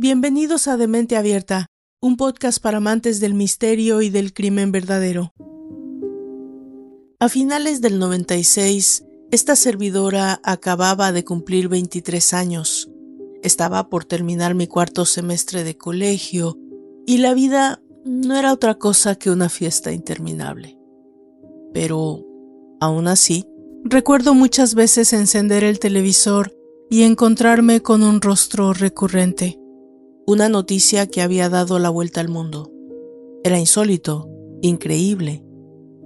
Bienvenidos a Demente Abierta, un podcast para amantes del misterio y del crimen verdadero. A finales del 96, esta servidora acababa de cumplir 23 años. Estaba por terminar mi cuarto semestre de colegio y la vida no era otra cosa que una fiesta interminable. Pero, aún así, recuerdo muchas veces encender el televisor y encontrarme con un rostro recurrente una noticia que había dado la vuelta al mundo. Era insólito, increíble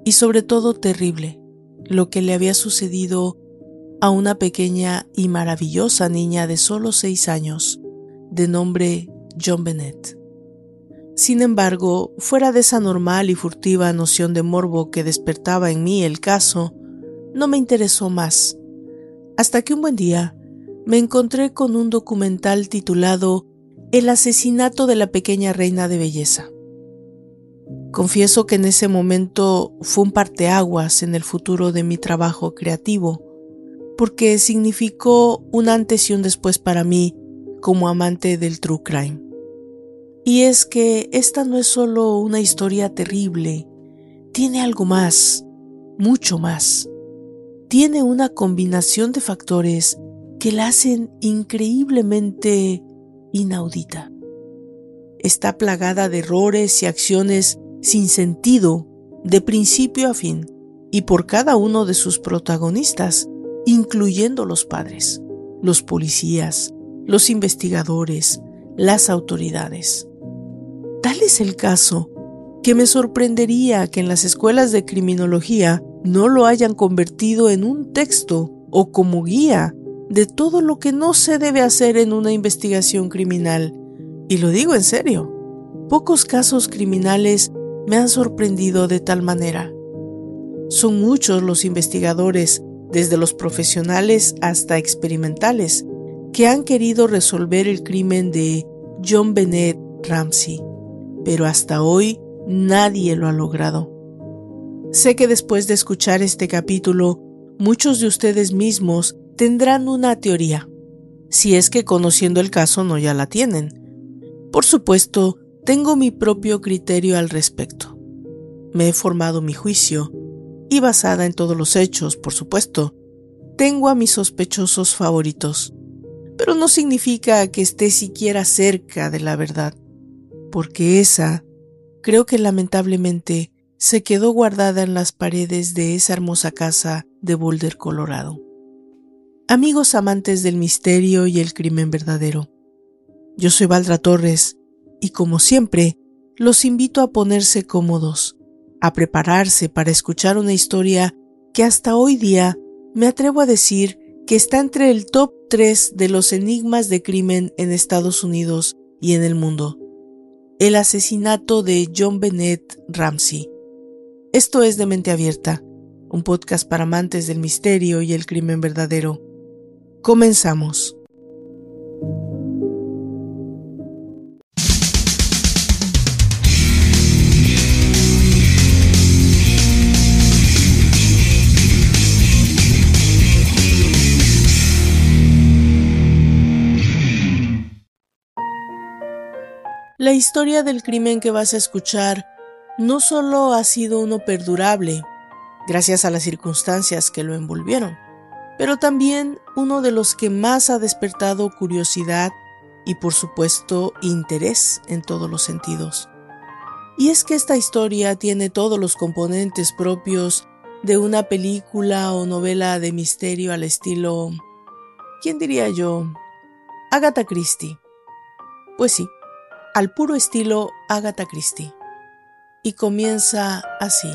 y sobre todo terrible lo que le había sucedido a una pequeña y maravillosa niña de solo seis años, de nombre John Bennett. Sin embargo, fuera de esa normal y furtiva noción de morbo que despertaba en mí el caso, no me interesó más, hasta que un buen día me encontré con un documental titulado el asesinato de la pequeña reina de belleza. Confieso que en ese momento fue un parteaguas en el futuro de mi trabajo creativo, porque significó un antes y un después para mí como amante del true crime. Y es que esta no es solo una historia terrible, tiene algo más, mucho más. Tiene una combinación de factores que la hacen increíblemente inaudita. Está plagada de errores y acciones sin sentido de principio a fin y por cada uno de sus protagonistas, incluyendo los padres, los policías, los investigadores, las autoridades. Tal es el caso que me sorprendería que en las escuelas de criminología no lo hayan convertido en un texto o como guía de todo lo que no se debe hacer en una investigación criminal. Y lo digo en serio. Pocos casos criminales me han sorprendido de tal manera. Son muchos los investigadores, desde los profesionales hasta experimentales, que han querido resolver el crimen de John Bennett Ramsey, pero hasta hoy nadie lo ha logrado. Sé que después de escuchar este capítulo, muchos de ustedes mismos tendrán una teoría, si es que conociendo el caso no ya la tienen. Por supuesto, tengo mi propio criterio al respecto. Me he formado mi juicio, y basada en todos los hechos, por supuesto, tengo a mis sospechosos favoritos, pero no significa que esté siquiera cerca de la verdad, porque esa, creo que lamentablemente, se quedó guardada en las paredes de esa hermosa casa de Boulder, Colorado. Amigos amantes del misterio y el crimen verdadero, yo soy Valdra Torres y como siempre, los invito a ponerse cómodos, a prepararse para escuchar una historia que hasta hoy día me atrevo a decir que está entre el top 3 de los enigmas de crimen en Estados Unidos y en el mundo. El asesinato de John Bennett Ramsey. Esto es de mente abierta, un podcast para amantes del misterio y el crimen verdadero. Comenzamos. La historia del crimen que vas a escuchar no solo ha sido uno perdurable, gracias a las circunstancias que lo envolvieron, pero también uno de los que más ha despertado curiosidad y por supuesto interés en todos los sentidos. Y es que esta historia tiene todos los componentes propios de una película o novela de misterio al estilo, ¿quién diría yo? Agatha Christie. Pues sí, al puro estilo Agatha Christie. Y comienza así.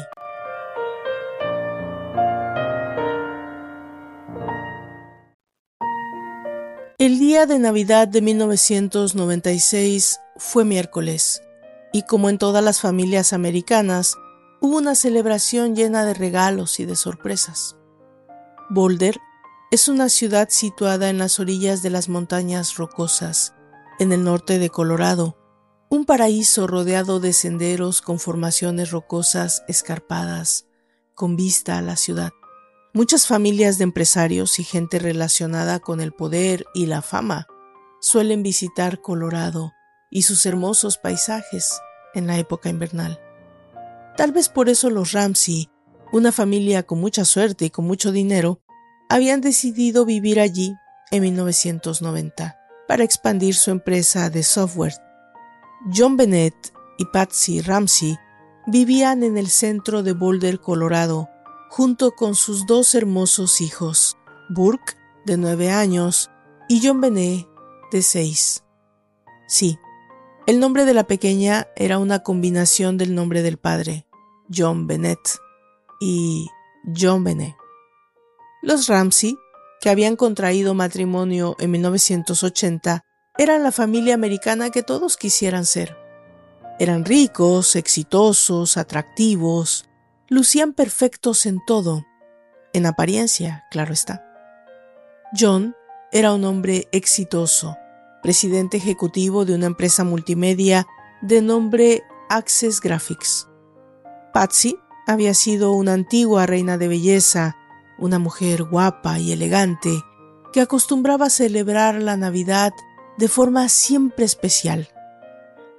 El día de Navidad de 1996 fue miércoles, y como en todas las familias americanas, hubo una celebración llena de regalos y de sorpresas. Boulder es una ciudad situada en las orillas de las montañas rocosas, en el norte de Colorado, un paraíso rodeado de senderos con formaciones rocosas escarpadas, con vista a la ciudad. Muchas familias de empresarios y gente relacionada con el poder y la fama suelen visitar Colorado y sus hermosos paisajes en la época invernal. Tal vez por eso los Ramsey, una familia con mucha suerte y con mucho dinero, habían decidido vivir allí en 1990 para expandir su empresa de software. John Bennett y Patsy Ramsey vivían en el centro de Boulder, Colorado, junto con sus dos hermosos hijos, Burke, de nueve años, y John Bennett, de seis. Sí, el nombre de la pequeña era una combinación del nombre del padre, John Bennett, y John Bennett. Los Ramsey, que habían contraído matrimonio en 1980, eran la familia americana que todos quisieran ser. Eran ricos, exitosos, atractivos, lucían perfectos en todo, en apariencia, claro está. John era un hombre exitoso, presidente ejecutivo de una empresa multimedia de nombre Access Graphics. Patsy había sido una antigua reina de belleza, una mujer guapa y elegante que acostumbraba a celebrar la Navidad de forma siempre especial.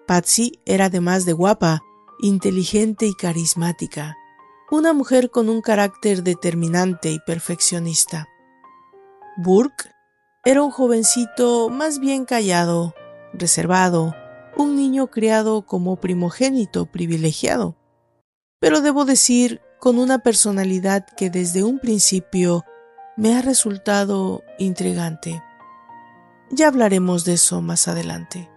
Patsy era además de guapa, inteligente y carismática, una mujer con un carácter determinante y perfeccionista. Burke era un jovencito más bien callado, reservado, un niño criado como primogénito privilegiado, pero debo decir con una personalidad que desde un principio me ha resultado intrigante. Ya hablaremos de eso más adelante.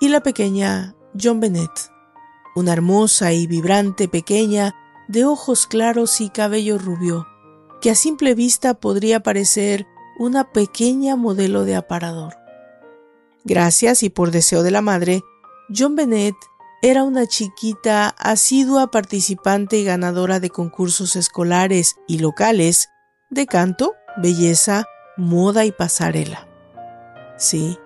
Y la pequeña John Bennett, una hermosa y vibrante pequeña de ojos claros y cabello rubio, que a simple vista podría parecer una pequeña modelo de aparador. Gracias y por deseo de la madre, John Bennett era una chiquita asidua participante y ganadora de concursos escolares y locales de canto, belleza, moda y pasarela. Sí,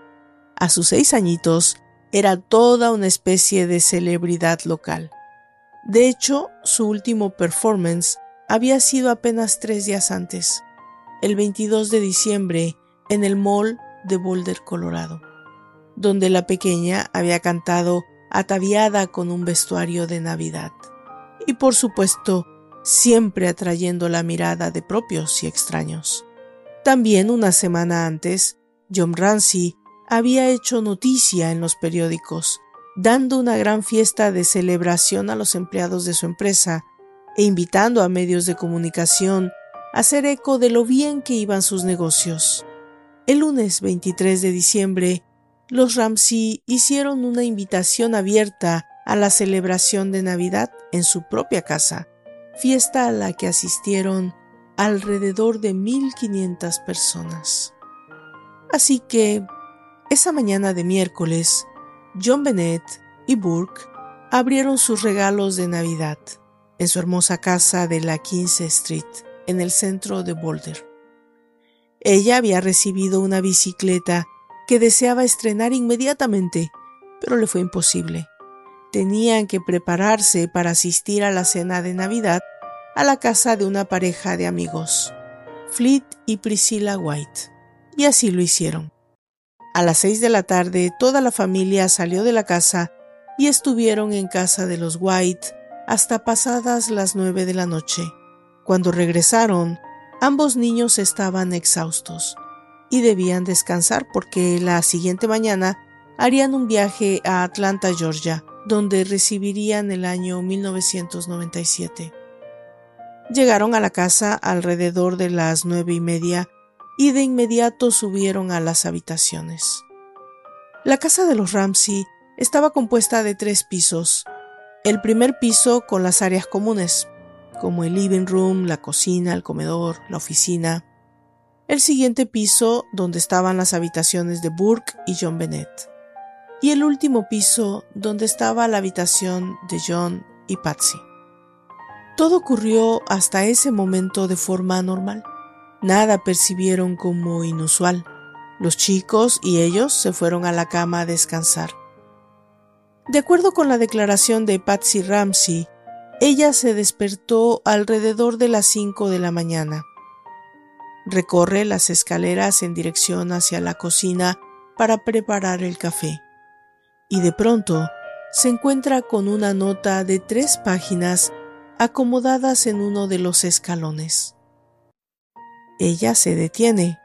a sus seis añitos era toda una especie de celebridad local. De hecho, su último performance había sido apenas tres días antes, el 22 de diciembre, en el Mall de Boulder, Colorado, donde la pequeña había cantado ataviada con un vestuario de Navidad. Y por supuesto, siempre atrayendo la mirada de propios y extraños. También una semana antes, John Ramsey había hecho noticia en los periódicos, dando una gran fiesta de celebración a los empleados de su empresa e invitando a medios de comunicación a hacer eco de lo bien que iban sus negocios. El lunes 23 de diciembre, los Ramsey hicieron una invitación abierta a la celebración de Navidad en su propia casa, fiesta a la que asistieron alrededor de 1.500 personas. Así que, esa mañana de miércoles, John Bennett y Burke abrieron sus regalos de Navidad en su hermosa casa de la 15 Street, en el centro de Boulder. Ella había recibido una bicicleta que deseaba estrenar inmediatamente, pero le fue imposible. Tenían que prepararse para asistir a la cena de Navidad a la casa de una pareja de amigos, Fleet y Priscilla White, y así lo hicieron. A las seis de la tarde toda la familia salió de la casa y estuvieron en casa de los White hasta pasadas las nueve de la noche. Cuando regresaron, ambos niños estaban exhaustos y debían descansar porque la siguiente mañana harían un viaje a Atlanta, Georgia, donde recibirían el año 1997. Llegaron a la casa alrededor de las nueve y media y de inmediato subieron a las habitaciones. La casa de los Ramsey estaba compuesta de tres pisos. El primer piso con las áreas comunes, como el living room, la cocina, el comedor, la oficina, el siguiente piso donde estaban las habitaciones de Burke y John Bennett, y el último piso donde estaba la habitación de John y Patsy. Todo ocurrió hasta ese momento de forma normal. Nada percibieron como inusual. Los chicos y ellos se fueron a la cama a descansar. De acuerdo con la declaración de Patsy Ramsey, ella se despertó alrededor de las cinco de la mañana Recorre las escaleras en dirección hacia la cocina para preparar el café. Y de pronto se encuentra con una nota de tres páginas acomodadas en uno de los escalones. Ella se detiene,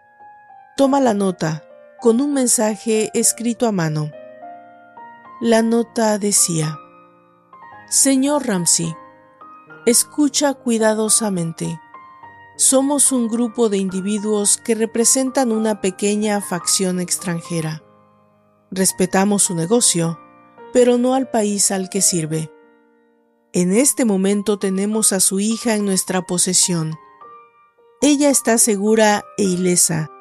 toma la nota con un mensaje escrito a mano. La nota decía, Señor Ramsey, escucha cuidadosamente. Somos un grupo de individuos que representan una pequeña facción extranjera. Respetamos su negocio, pero no al país al que sirve. En este momento tenemos a su hija en nuestra posesión. Ella está segura e ilesa,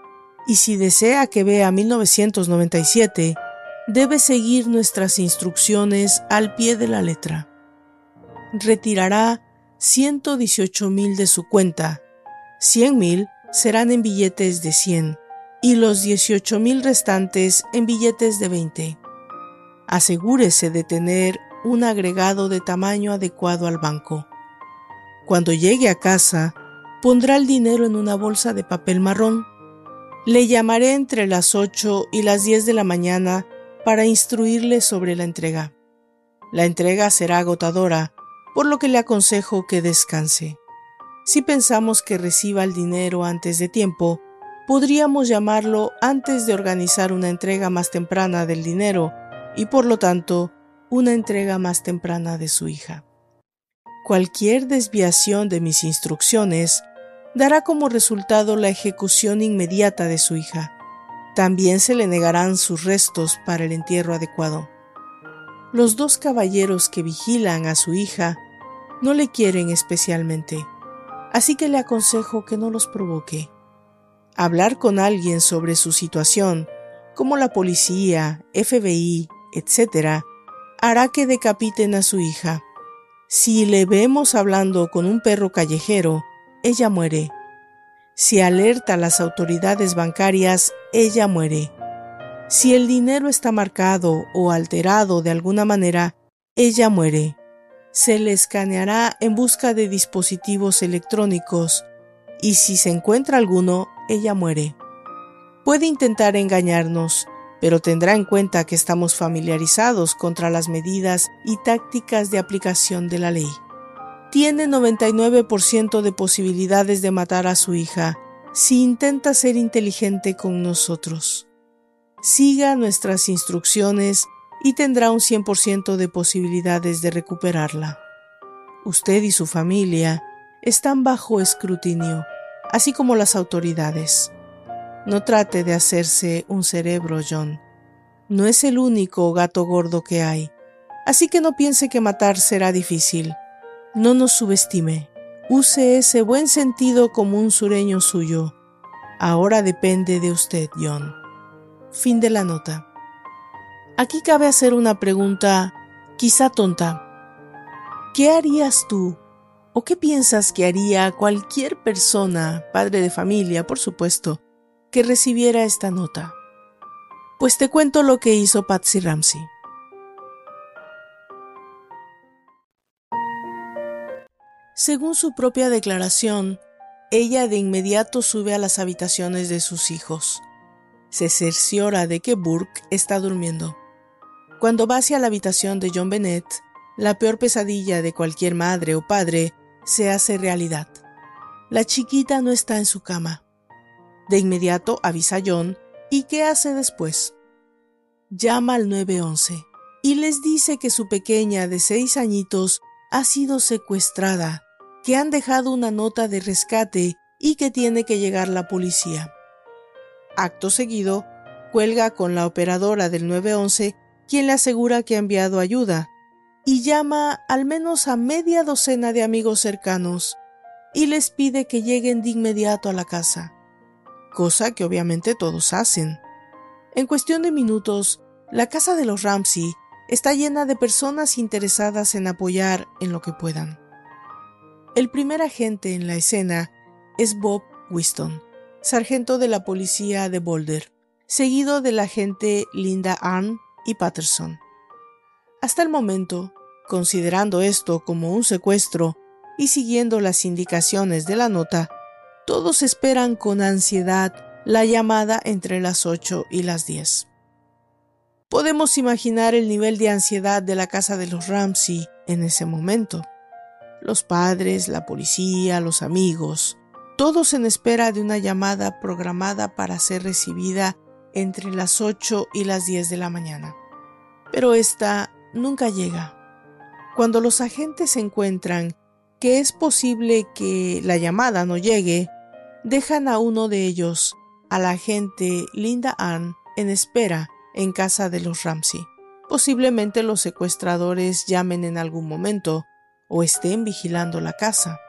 y si desea que vea 1997, debe seguir nuestras instrucciones al pie de la letra. Retirará 118 mil de su cuenta, 100 mil serán en billetes de 100 y los 18 mil restantes en billetes de 20. Asegúrese de tener un agregado de tamaño adecuado al banco. Cuando llegue a casa, pondrá el dinero en una bolsa de papel marrón. Le llamaré entre las 8 y las 10 de la mañana para instruirle sobre la entrega. La entrega será agotadora, por lo que le aconsejo que descanse. Si pensamos que reciba el dinero antes de tiempo, podríamos llamarlo antes de organizar una entrega más temprana del dinero y por lo tanto una entrega más temprana de su hija. Cualquier desviación de mis instrucciones dará como resultado la ejecución inmediata de su hija. También se le negarán sus restos para el entierro adecuado. Los dos caballeros que vigilan a su hija no le quieren especialmente, así que le aconsejo que no los provoque. Hablar con alguien sobre su situación, como la policía, FBI, etc., hará que decapiten a su hija. Si le vemos hablando con un perro callejero, ella muere. Si alerta a las autoridades bancarias, ella muere. Si el dinero está marcado o alterado de alguna manera, ella muere. Se le escaneará en busca de dispositivos electrónicos y si se encuentra alguno, ella muere. Puede intentar engañarnos, pero tendrá en cuenta que estamos familiarizados contra las medidas y tácticas de aplicación de la ley. Tiene 99% de posibilidades de matar a su hija si intenta ser inteligente con nosotros. Siga nuestras instrucciones y tendrá un 100% de posibilidades de recuperarla. Usted y su familia están bajo escrutinio, así como las autoridades. No trate de hacerse un cerebro, John. No es el único gato gordo que hay, así que no piense que matar será difícil. No nos subestime. Use ese buen sentido como un sureño suyo. Ahora depende de usted, John. Fin de la nota. Aquí cabe hacer una pregunta quizá tonta. ¿Qué harías tú o qué piensas que haría cualquier persona, padre de familia, por supuesto, que recibiera esta nota. Pues te cuento lo que hizo Patsy Ramsey. Según su propia declaración, ella de inmediato sube a las habitaciones de sus hijos. Se cerciora de que Burke está durmiendo. Cuando va hacia la habitación de John Bennett, la peor pesadilla de cualquier madre o padre se hace realidad. La chiquita no está en su cama. De inmediato avisa a John y ¿qué hace después? Llama al 911 y les dice que su pequeña de seis añitos ha sido secuestrada, que han dejado una nota de rescate y que tiene que llegar la policía. Acto seguido, cuelga con la operadora del 911, quien le asegura que ha enviado ayuda, y llama al menos a media docena de amigos cercanos y les pide que lleguen de inmediato a la casa cosa que obviamente todos hacen. En cuestión de minutos, la casa de los Ramsey está llena de personas interesadas en apoyar en lo que puedan. El primer agente en la escena es Bob Winston, sargento de la policía de Boulder, seguido de la agente Linda Arn y Patterson. Hasta el momento, considerando esto como un secuestro y siguiendo las indicaciones de la nota, todos esperan con ansiedad la llamada entre las 8 y las 10. Podemos imaginar el nivel de ansiedad de la casa de los Ramsey en ese momento. Los padres, la policía, los amigos, todos en espera de una llamada programada para ser recibida entre las 8 y las 10 de la mañana. Pero esta nunca llega. Cuando los agentes encuentran que es posible que la llamada no llegue, dejan a uno de ellos, a la agente Linda Ann, en espera en casa de los Ramsey. Posiblemente los secuestradores llamen en algún momento o estén vigilando la casa.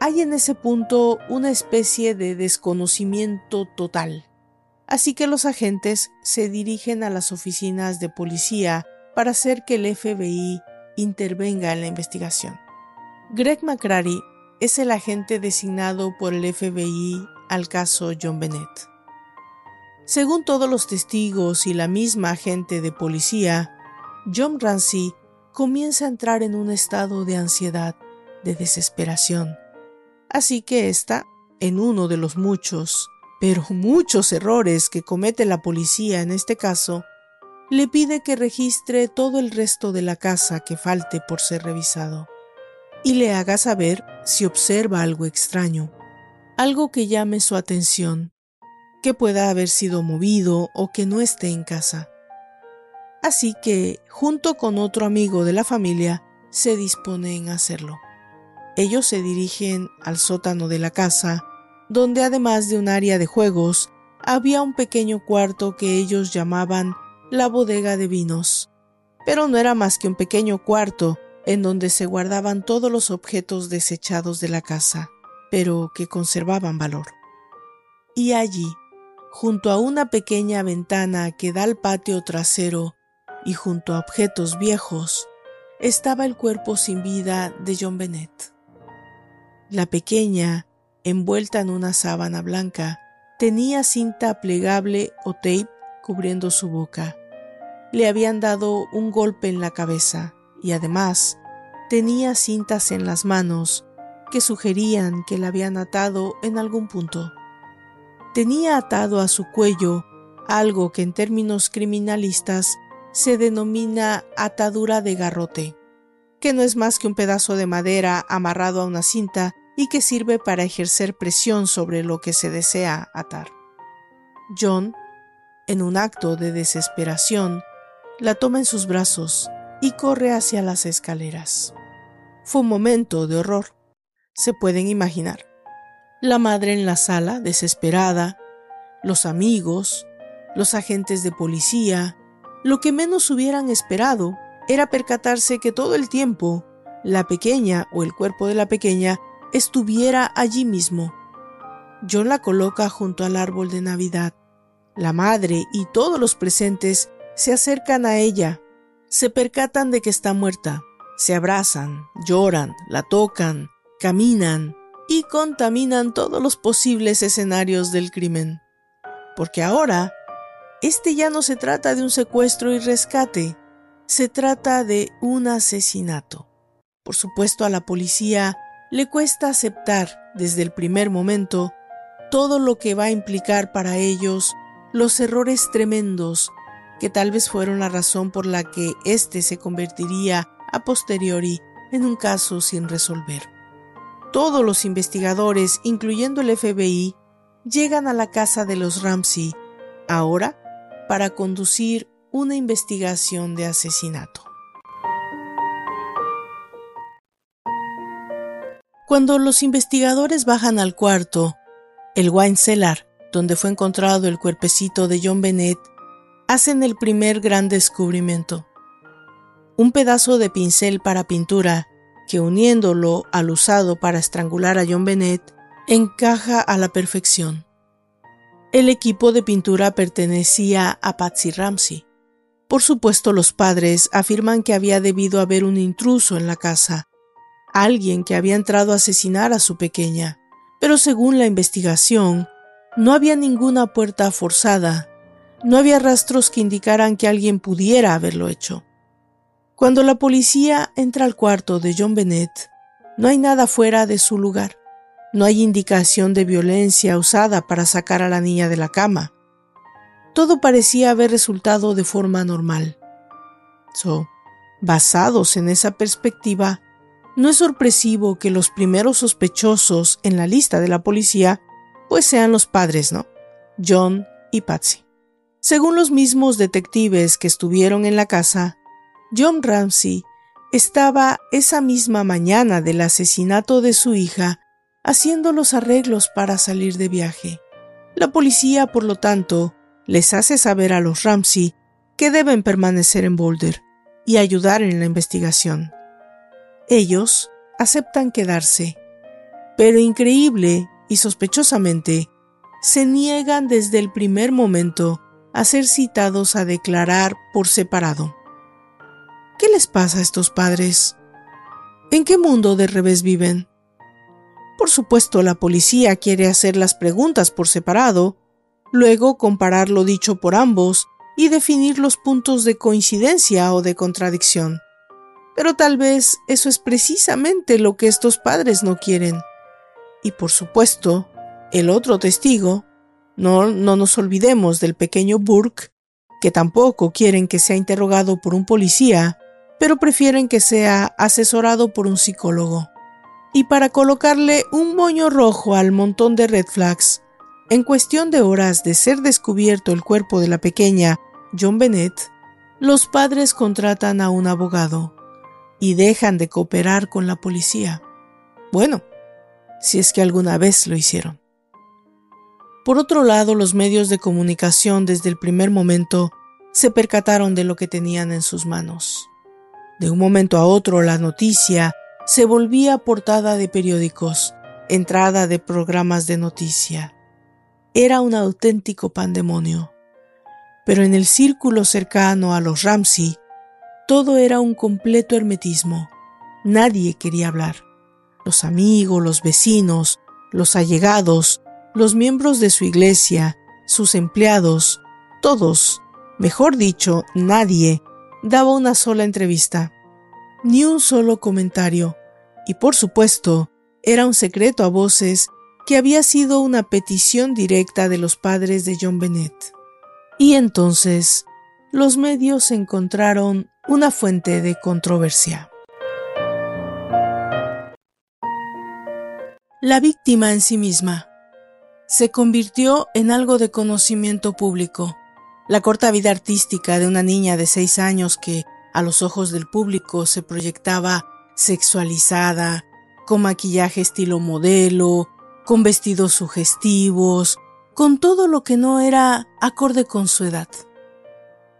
Hay en ese punto una especie de desconocimiento total. Así que los agentes se dirigen a las oficinas de policía para hacer que el FBI intervenga en la investigación. Greg McCrary es el agente designado por el FBI al caso John Bennett. Según todos los testigos y la misma agente de policía, John Ramsey comienza a entrar en un estado de ansiedad, de desesperación. Así que está en uno de los muchos, pero muchos errores que comete la policía en este caso, le pide que registre todo el resto de la casa que falte por ser revisado y le haga saber si observa algo extraño, algo que llame su atención que pueda haber sido movido o que no esté en casa. Así que, junto con otro amigo de la familia, se disponen a hacerlo. Ellos se dirigen al sótano de la casa, donde además de un área de juegos, había un pequeño cuarto que ellos llamaban la bodega de vinos. Pero no era más que un pequeño cuarto en donde se guardaban todos los objetos desechados de la casa, pero que conservaban valor. Y allí, junto a una pequeña ventana que da al patio trasero y junto a objetos viejos, estaba el cuerpo sin vida de John Bennett. La pequeña, envuelta en una sábana blanca, tenía cinta plegable o tape cubriendo su boca. Le habían dado un golpe en la cabeza y además tenía cintas en las manos que sugerían que la habían atado en algún punto tenía atado a su cuello algo que en términos criminalistas se denomina atadura de garrote, que no es más que un pedazo de madera amarrado a una cinta y que sirve para ejercer presión sobre lo que se desea atar. John, en un acto de desesperación, la toma en sus brazos y corre hacia las escaleras. Fue un momento de horror, se pueden imaginar la madre en la sala, desesperada, los amigos, los agentes de policía, lo que menos hubieran esperado era percatarse que todo el tiempo la pequeña o el cuerpo de la pequeña estuviera allí mismo. John la coloca junto al árbol de Navidad. La madre y todos los presentes se acercan a ella, se percatan de que está muerta, se abrazan, lloran, la tocan, caminan, y contaminan todos los posibles escenarios del crimen. Porque ahora, este ya no se trata de un secuestro y rescate, se trata de un asesinato. Por supuesto, a la policía le cuesta aceptar desde el primer momento todo lo que va a implicar para ellos los errores tremendos que tal vez fueron la razón por la que éste se convertiría a posteriori en un caso sin resolver. Todos los investigadores, incluyendo el FBI, llegan a la casa de los Ramsey, ahora para conducir una investigación de asesinato. Cuando los investigadores bajan al cuarto, el wine cellar, donde fue encontrado el cuerpecito de John Bennett, hacen el primer gran descubrimiento. Un pedazo de pincel para pintura que uniéndolo al usado para estrangular a John Bennett, encaja a la perfección. El equipo de pintura pertenecía a Patsy Ramsey. Por supuesto, los padres afirman que había debido haber un intruso en la casa, alguien que había entrado a asesinar a su pequeña, pero según la investigación, no había ninguna puerta forzada, no había rastros que indicaran que alguien pudiera haberlo hecho. Cuando la policía entra al cuarto de John Bennett, no hay nada fuera de su lugar. No hay indicación de violencia usada para sacar a la niña de la cama. Todo parecía haber resultado de forma normal. So, basados en esa perspectiva, no es sorpresivo que los primeros sospechosos en la lista de la policía pues sean los padres, ¿no? John y Patsy. Según los mismos detectives que estuvieron en la casa, John Ramsey estaba esa misma mañana del asesinato de su hija haciendo los arreglos para salir de viaje. La policía, por lo tanto, les hace saber a los Ramsey que deben permanecer en Boulder y ayudar en la investigación. Ellos aceptan quedarse, pero increíble y sospechosamente, se niegan desde el primer momento a ser citados a declarar por separado. ¿Qué les pasa a estos padres? ¿En qué mundo de revés viven? Por supuesto, la policía quiere hacer las preguntas por separado, luego comparar lo dicho por ambos y definir los puntos de coincidencia o de contradicción. Pero tal vez eso es precisamente lo que estos padres no quieren. Y por supuesto, el otro testigo, no, no nos olvidemos del pequeño Burke, que tampoco quieren que sea interrogado por un policía, pero prefieren que sea asesorado por un psicólogo y para colocarle un moño rojo al montón de red flags, en cuestión de horas de ser descubierto el cuerpo de la pequeña John Bennett, los padres contratan a un abogado y dejan de cooperar con la policía. Bueno, si es que alguna vez lo hicieron. Por otro lado, los medios de comunicación desde el primer momento se percataron de lo que tenían en sus manos. De un momento a otro la noticia se volvía portada de periódicos, entrada de programas de noticia. Era un auténtico pandemonio. Pero en el círculo cercano a los Ramsey, todo era un completo hermetismo. Nadie quería hablar. Los amigos, los vecinos, los allegados, los miembros de su iglesia, sus empleados, todos, mejor dicho, nadie, daba una sola entrevista, ni un solo comentario, y por supuesto, era un secreto a voces que había sido una petición directa de los padres de John Bennett. Y entonces, los medios encontraron una fuente de controversia. La víctima en sí misma se convirtió en algo de conocimiento público. La corta vida artística de una niña de seis años que, a los ojos del público, se proyectaba sexualizada, con maquillaje estilo modelo, con vestidos sugestivos, con todo lo que no era acorde con su edad.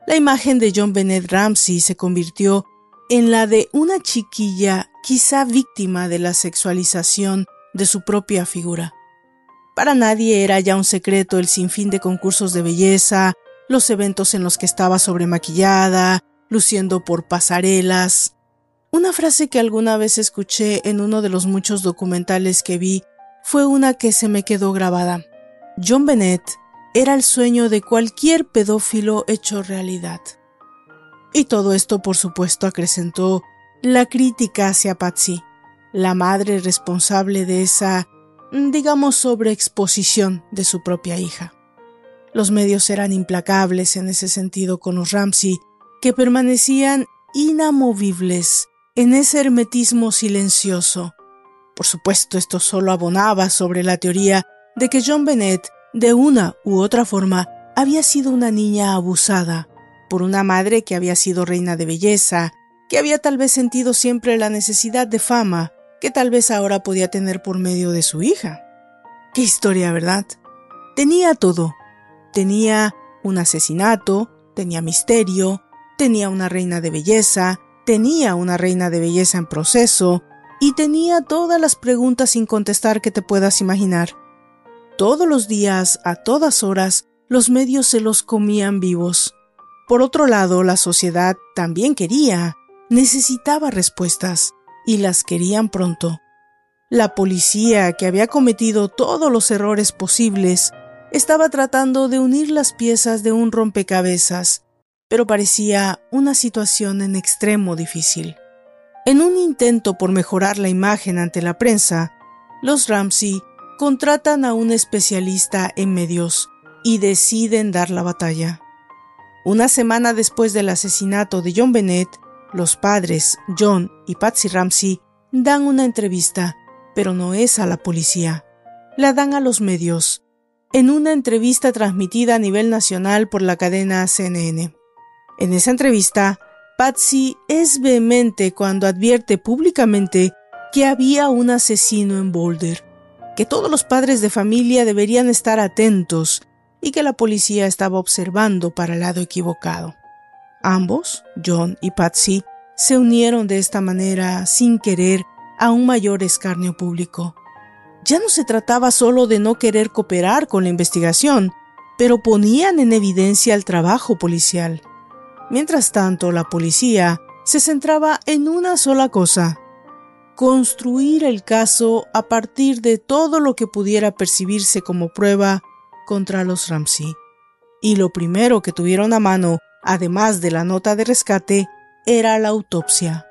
La imagen de John Bennett Ramsey se convirtió en la de una chiquilla quizá víctima de la sexualización de su propia figura. Para nadie era ya un secreto el sinfín de concursos de belleza, los eventos en los que estaba sobremaquillada, luciendo por pasarelas, una frase que alguna vez escuché en uno de los muchos documentales que vi fue una que se me quedó grabada. John Bennett era el sueño de cualquier pedófilo hecho realidad. Y todo esto, por supuesto, acrecentó la crítica hacia Patsy, la madre responsable de esa, digamos, sobreexposición de su propia hija. Los medios eran implacables en ese sentido con los Ramsey, que permanecían inamovibles en ese hermetismo silencioso. Por supuesto, esto solo abonaba sobre la teoría de que John Bennett, de una u otra forma, había sido una niña abusada por una madre que había sido reina de belleza, que había tal vez sentido siempre la necesidad de fama, que tal vez ahora podía tener por medio de su hija. Qué historia, ¿verdad? Tenía todo. Tenía un asesinato, tenía misterio, tenía una reina de belleza, tenía una reina de belleza en proceso y tenía todas las preguntas sin contestar que te puedas imaginar. Todos los días, a todas horas, los medios se los comían vivos. Por otro lado, la sociedad también quería, necesitaba respuestas, y las querían pronto. La policía, que había cometido todos los errores posibles, estaba tratando de unir las piezas de un rompecabezas pero parecía una situación en extremo difícil. En un intento por mejorar la imagen ante la prensa, los Ramsey contratan a un especialista en medios y deciden dar la batalla. Una semana después del asesinato de John Bennett, los padres, John y Patsy Ramsey, dan una entrevista, pero no es a la policía. La dan a los medios, en una entrevista transmitida a nivel nacional por la cadena CNN. En esa entrevista, Patsy es vehemente cuando advierte públicamente que había un asesino en Boulder, que todos los padres de familia deberían estar atentos y que la policía estaba observando para el lado equivocado. Ambos, John y Patsy, se unieron de esta manera, sin querer, a un mayor escarnio público. Ya no se trataba solo de no querer cooperar con la investigación, pero ponían en evidencia el trabajo policial. Mientras tanto, la policía se centraba en una sola cosa, construir el caso a partir de todo lo que pudiera percibirse como prueba contra los Ramsey. Y lo primero que tuvieron a mano, además de la nota de rescate, era la autopsia.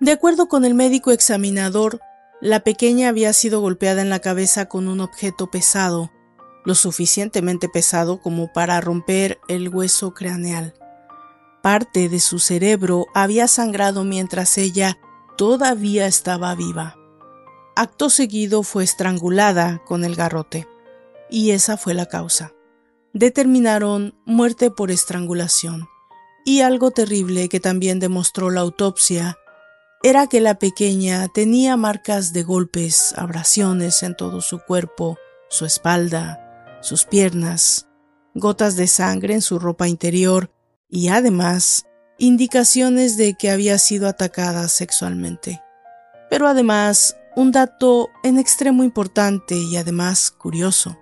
De acuerdo con el médico examinador, la pequeña había sido golpeada en la cabeza con un objeto pesado, lo suficientemente pesado como para romper el hueso craneal. Parte de su cerebro había sangrado mientras ella todavía estaba viva. Acto seguido fue estrangulada con el garrote, y esa fue la causa. Determinaron muerte por estrangulación, y algo terrible que también demostró la autopsia era que la pequeña tenía marcas de golpes, abrasiones en todo su cuerpo, su espalda, sus piernas, gotas de sangre en su ropa interior y además indicaciones de que había sido atacada sexualmente. Pero además, un dato en extremo importante y además curioso.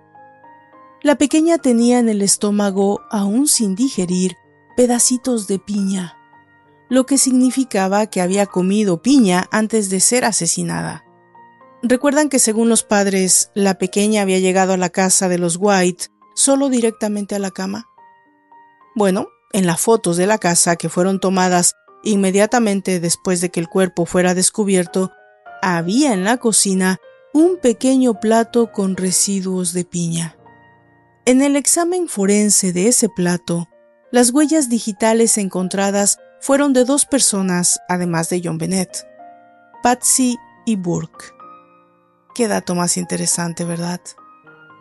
La pequeña tenía en el estómago, aún sin digerir, pedacitos de piña, lo que significaba que había comido piña antes de ser asesinada. Recuerdan que según los padres, la pequeña había llegado a la casa de los White solo directamente a la cama. Bueno, en las fotos de la casa que fueron tomadas inmediatamente después de que el cuerpo fuera descubierto, había en la cocina un pequeño plato con residuos de piña. En el examen forense de ese plato, las huellas digitales encontradas fueron de dos personas, además de John Bennett, Patsy y Burke. Qué dato más interesante, ¿verdad?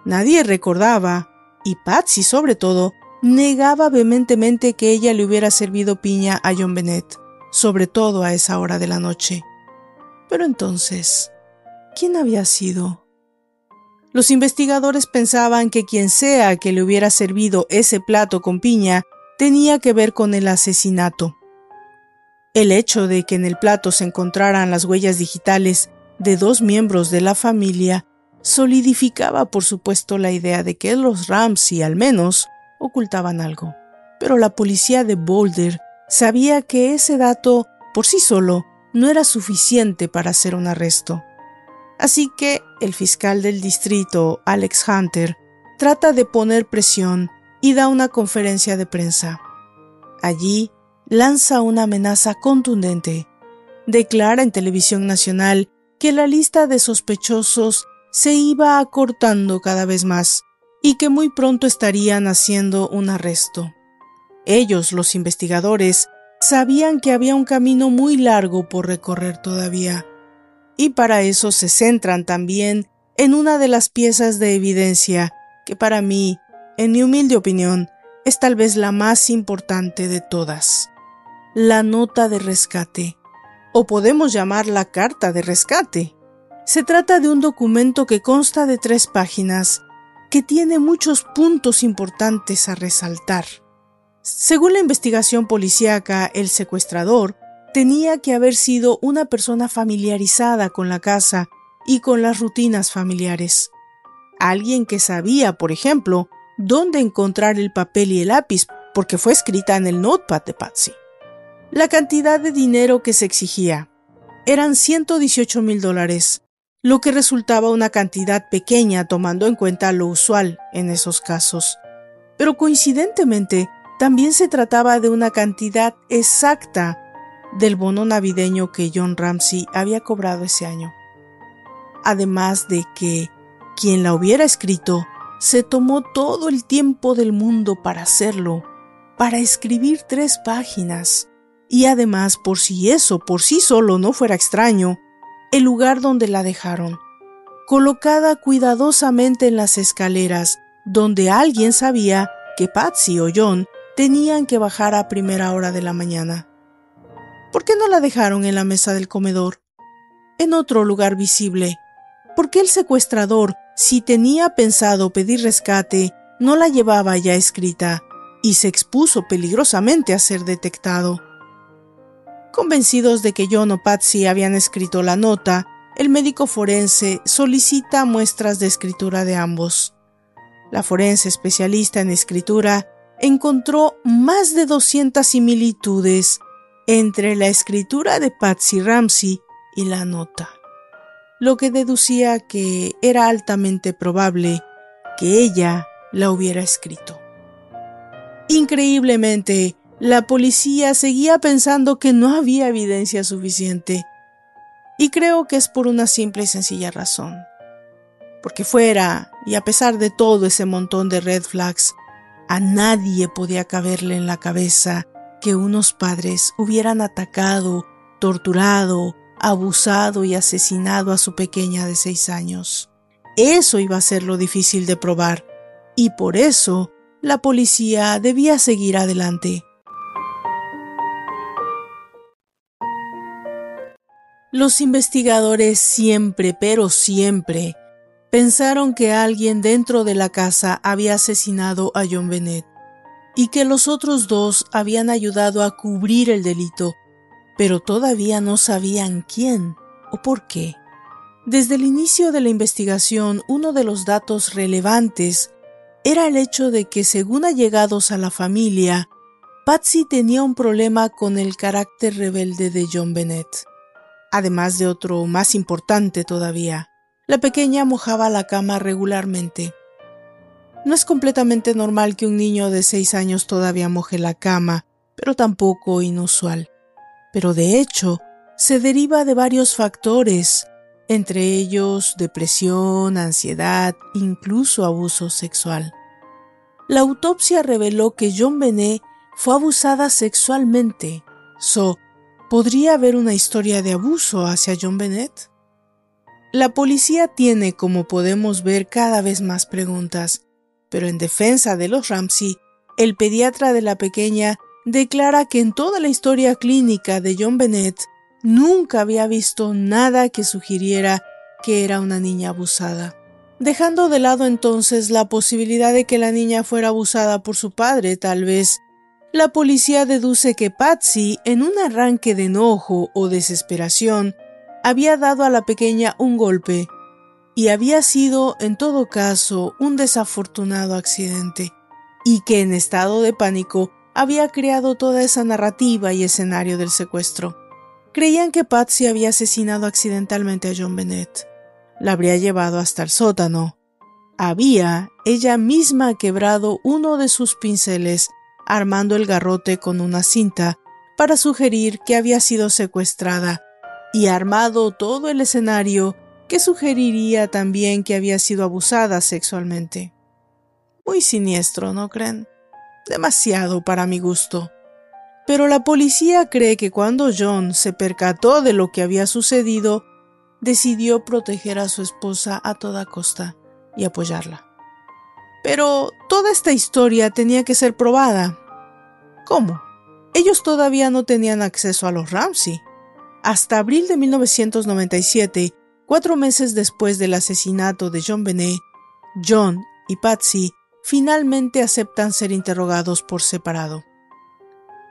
Nadie recordaba, y Patsy sobre todo, negaba vehementemente que ella le hubiera servido piña a John Bennett, sobre todo a esa hora de la noche. Pero entonces, ¿quién había sido? Los investigadores pensaban que quien sea que le hubiera servido ese plato con piña tenía que ver con el asesinato. El hecho de que en el plato se encontraran las huellas digitales de dos miembros de la familia solidificaba por supuesto la idea de que los Ramsey al menos ocultaban algo. Pero la policía de Boulder sabía que ese dato por sí solo no era suficiente para hacer un arresto. Así que el fiscal del distrito, Alex Hunter, trata de poner presión y da una conferencia de prensa. Allí lanza una amenaza contundente. Declara en televisión nacional que la lista de sospechosos se iba acortando cada vez más y que muy pronto estarían haciendo un arresto. Ellos, los investigadores, sabían que había un camino muy largo por recorrer todavía, y para eso se centran también en una de las piezas de evidencia que para mí, en mi humilde opinión, es tal vez la más importante de todas, la nota de rescate, o podemos llamarla carta de rescate. Se trata de un documento que consta de tres páginas que tiene muchos puntos importantes a resaltar. Según la investigación policíaca, el secuestrador tenía que haber sido una persona familiarizada con la casa y con las rutinas familiares. Alguien que sabía, por ejemplo, dónde encontrar el papel y el lápiz porque fue escrita en el notepad de Patsy. La cantidad de dinero que se exigía eran 118 mil dólares, lo que resultaba una cantidad pequeña tomando en cuenta lo usual en esos casos. Pero coincidentemente, también se trataba de una cantidad exacta del bono navideño que John Ramsey había cobrado ese año. Además de que quien la hubiera escrito se tomó todo el tiempo del mundo para hacerlo, para escribir tres páginas, y además, por si eso por sí solo no fuera extraño, el lugar donde la dejaron, colocada cuidadosamente en las escaleras, donde alguien sabía que Patsy o John tenían que bajar a primera hora de la mañana. ¿Por qué no la dejaron en la mesa del comedor? En otro lugar visible. ¿Por qué el secuestrador, si tenía pensado pedir rescate, no la llevaba ya escrita y se expuso peligrosamente a ser detectado? Convencidos de que John o Patsy habían escrito la nota, el médico forense solicita muestras de escritura de ambos. La forense especialista en escritura encontró más de 200 similitudes entre la escritura de Patsy Ramsey y la nota, lo que deducía que era altamente probable que ella la hubiera escrito. Increíblemente, la policía seguía pensando que no había evidencia suficiente. Y creo que es por una simple y sencilla razón. Porque fuera, y a pesar de todo ese montón de red flags, a nadie podía caberle en la cabeza que unos padres hubieran atacado, torturado, abusado y asesinado a su pequeña de seis años. Eso iba a ser lo difícil de probar, y por eso la policía debía seguir adelante. Los investigadores siempre, pero siempre, pensaron que alguien dentro de la casa había asesinado a John Bennett y que los otros dos habían ayudado a cubrir el delito, pero todavía no sabían quién o por qué. Desde el inicio de la investigación, uno de los datos relevantes era el hecho de que, según allegados a la familia, Patsy tenía un problema con el carácter rebelde de John Bennett además de otro más importante todavía. La pequeña mojaba la cama regularmente. No es completamente normal que un niño de seis años todavía moje la cama, pero tampoco inusual. Pero de hecho, se deriva de varios factores, entre ellos depresión, ansiedad, incluso abuso sexual. La autopsia reveló que John Benet fue abusada sexualmente. So, ¿Podría haber una historia de abuso hacia John Bennett? La policía tiene, como podemos ver, cada vez más preguntas, pero en defensa de los Ramsey, el pediatra de la pequeña declara que en toda la historia clínica de John Bennett nunca había visto nada que sugiriera que era una niña abusada. Dejando de lado entonces la posibilidad de que la niña fuera abusada por su padre, tal vez la policía deduce que Patsy, en un arranque de enojo o desesperación, había dado a la pequeña un golpe y había sido, en todo caso, un desafortunado accidente, y que en estado de pánico había creado toda esa narrativa y escenario del secuestro. Creían que Patsy había asesinado accidentalmente a John Bennett. La habría llevado hasta el sótano. Había ella misma quebrado uno de sus pinceles armando el garrote con una cinta para sugerir que había sido secuestrada y armado todo el escenario que sugeriría también que había sido abusada sexualmente. Muy siniestro, ¿no creen? Demasiado para mi gusto. Pero la policía cree que cuando John se percató de lo que había sucedido, decidió proteger a su esposa a toda costa y apoyarla. Pero toda esta historia tenía que ser probada. ¿Cómo? Ellos todavía no tenían acceso a los Ramsey. Hasta abril de 1997, cuatro meses después del asesinato de John Benet, John y Patsy finalmente aceptan ser interrogados por separado.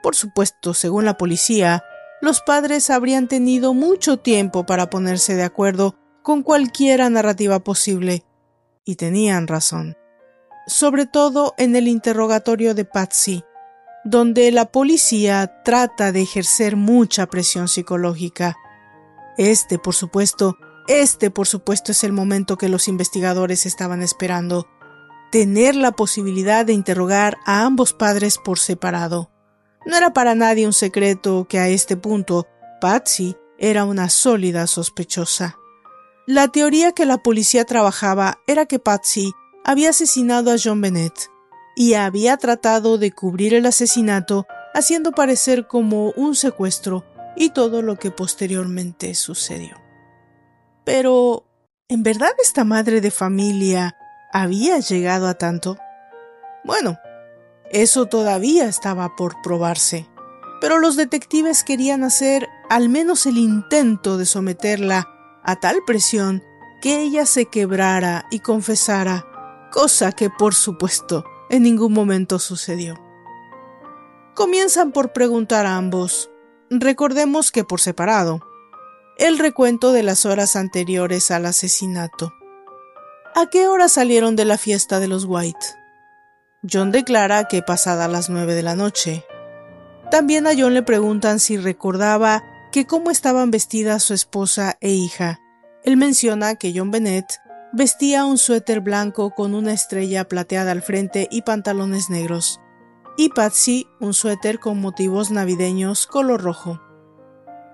Por supuesto, según la policía, los padres habrían tenido mucho tiempo para ponerse de acuerdo con cualquiera narrativa posible, y tenían razón sobre todo en el interrogatorio de Patsy, donde la policía trata de ejercer mucha presión psicológica. Este, por supuesto, este, por supuesto, es el momento que los investigadores estaban esperando, tener la posibilidad de interrogar a ambos padres por separado. No era para nadie un secreto que a este punto Patsy era una sólida sospechosa. La teoría que la policía trabajaba era que Patsy había asesinado a John Bennett y había tratado de cubrir el asesinato haciendo parecer como un secuestro y todo lo que posteriormente sucedió. Pero, ¿en verdad esta madre de familia había llegado a tanto? Bueno, eso todavía estaba por probarse, pero los detectives querían hacer al menos el intento de someterla a tal presión que ella se quebrara y confesara, cosa que por supuesto en ningún momento sucedió. Comienzan por preguntar a ambos, recordemos que por separado, el recuento de las horas anteriores al asesinato. ¿A qué hora salieron de la fiesta de los White? John declara que pasada las nueve de la noche. También a John le preguntan si recordaba que cómo estaban vestidas su esposa e hija. Él menciona que John Bennett vestía un suéter blanco con una estrella plateada al frente y pantalones negros, y Patsy un suéter con motivos navideños color rojo.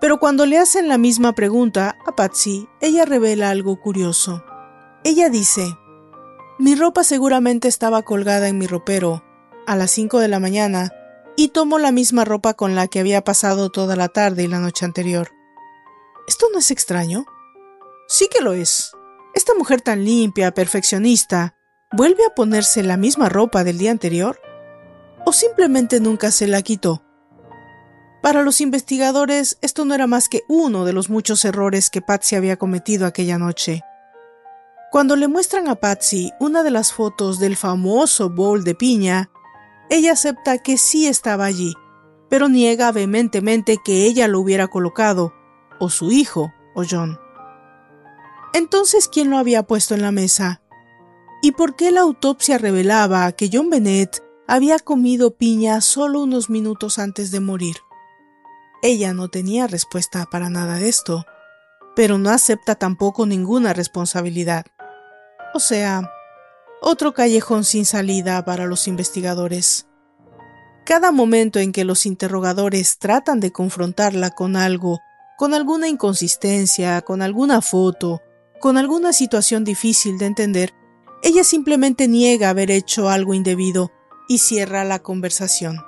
Pero cuando le hacen la misma pregunta a Patsy, ella revela algo curioso. Ella dice, mi ropa seguramente estaba colgada en mi ropero a las 5 de la mañana y tomo la misma ropa con la que había pasado toda la tarde y la noche anterior. ¿Esto no es extraño? Sí que lo es. Esta mujer tan limpia, perfeccionista, ¿vuelve a ponerse la misma ropa del día anterior? ¿O simplemente nunca se la quitó? Para los investigadores, esto no era más que uno de los muchos errores que Patsy había cometido aquella noche. Cuando le muestran a Patsy una de las fotos del famoso bowl de piña, ella acepta que sí estaba allí, pero niega vehementemente que ella lo hubiera colocado, o su hijo, o John. Entonces, ¿quién lo había puesto en la mesa? ¿Y por qué la autopsia revelaba que John Bennett había comido piña solo unos minutos antes de morir? Ella no tenía respuesta para nada de esto, pero no acepta tampoco ninguna responsabilidad. O sea, otro callejón sin salida para los investigadores. Cada momento en que los interrogadores tratan de confrontarla con algo, con alguna inconsistencia, con alguna foto, con alguna situación difícil de entender, ella simplemente niega haber hecho algo indebido y cierra la conversación.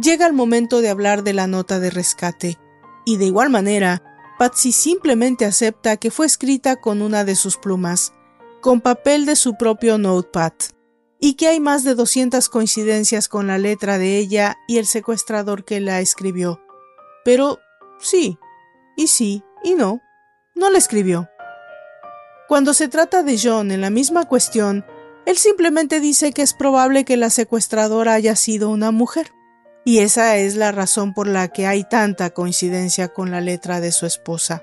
Llega el momento de hablar de la nota de rescate, y de igual manera, Patsy simplemente acepta que fue escrita con una de sus plumas, con papel de su propio notepad, y que hay más de 200 coincidencias con la letra de ella y el secuestrador que la escribió. Pero sí, y sí, y no, no la escribió. Cuando se trata de John en la misma cuestión, él simplemente dice que es probable que la secuestradora haya sido una mujer. Y esa es la razón por la que hay tanta coincidencia con la letra de su esposa.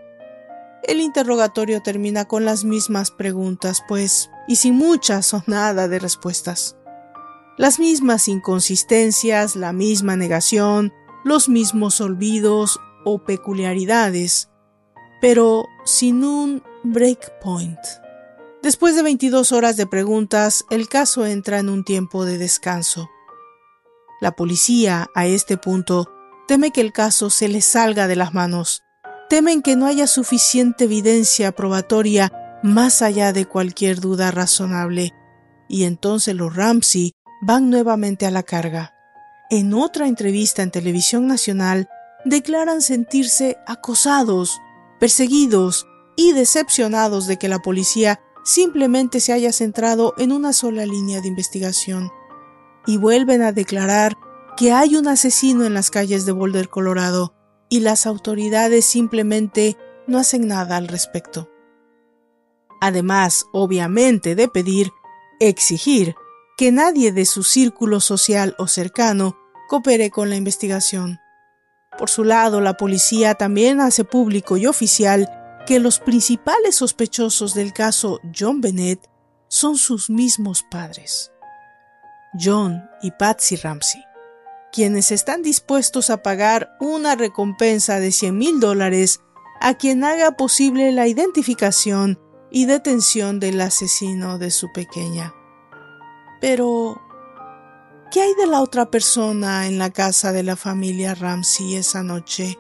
El interrogatorio termina con las mismas preguntas, pues, y sin muchas o nada de respuestas. Las mismas inconsistencias, la misma negación, los mismos olvidos o peculiaridades, pero sin un breakpoint. Después de 22 horas de preguntas, el caso entra en un tiempo de descanso. La policía, a este punto, teme que el caso se le salga de las manos temen que no haya suficiente evidencia probatoria más allá de cualquier duda razonable, y entonces los Ramsey van nuevamente a la carga. En otra entrevista en televisión nacional, declaran sentirse acosados, perseguidos y decepcionados de que la policía simplemente se haya centrado en una sola línea de investigación. Y vuelven a declarar que hay un asesino en las calles de Boulder, Colorado, y las autoridades simplemente no hacen nada al respecto. Además, obviamente, de pedir, exigir, que nadie de su círculo social o cercano coopere con la investigación. Por su lado, la policía también hace público y oficial que los principales sospechosos del caso John Bennett son sus mismos padres, John y Patsy Ramsey quienes están dispuestos a pagar una recompensa de 100 mil dólares a quien haga posible la identificación y detención del asesino de su pequeña. Pero, ¿Qué hay de la otra persona en la casa de la familia Ramsey esa noche?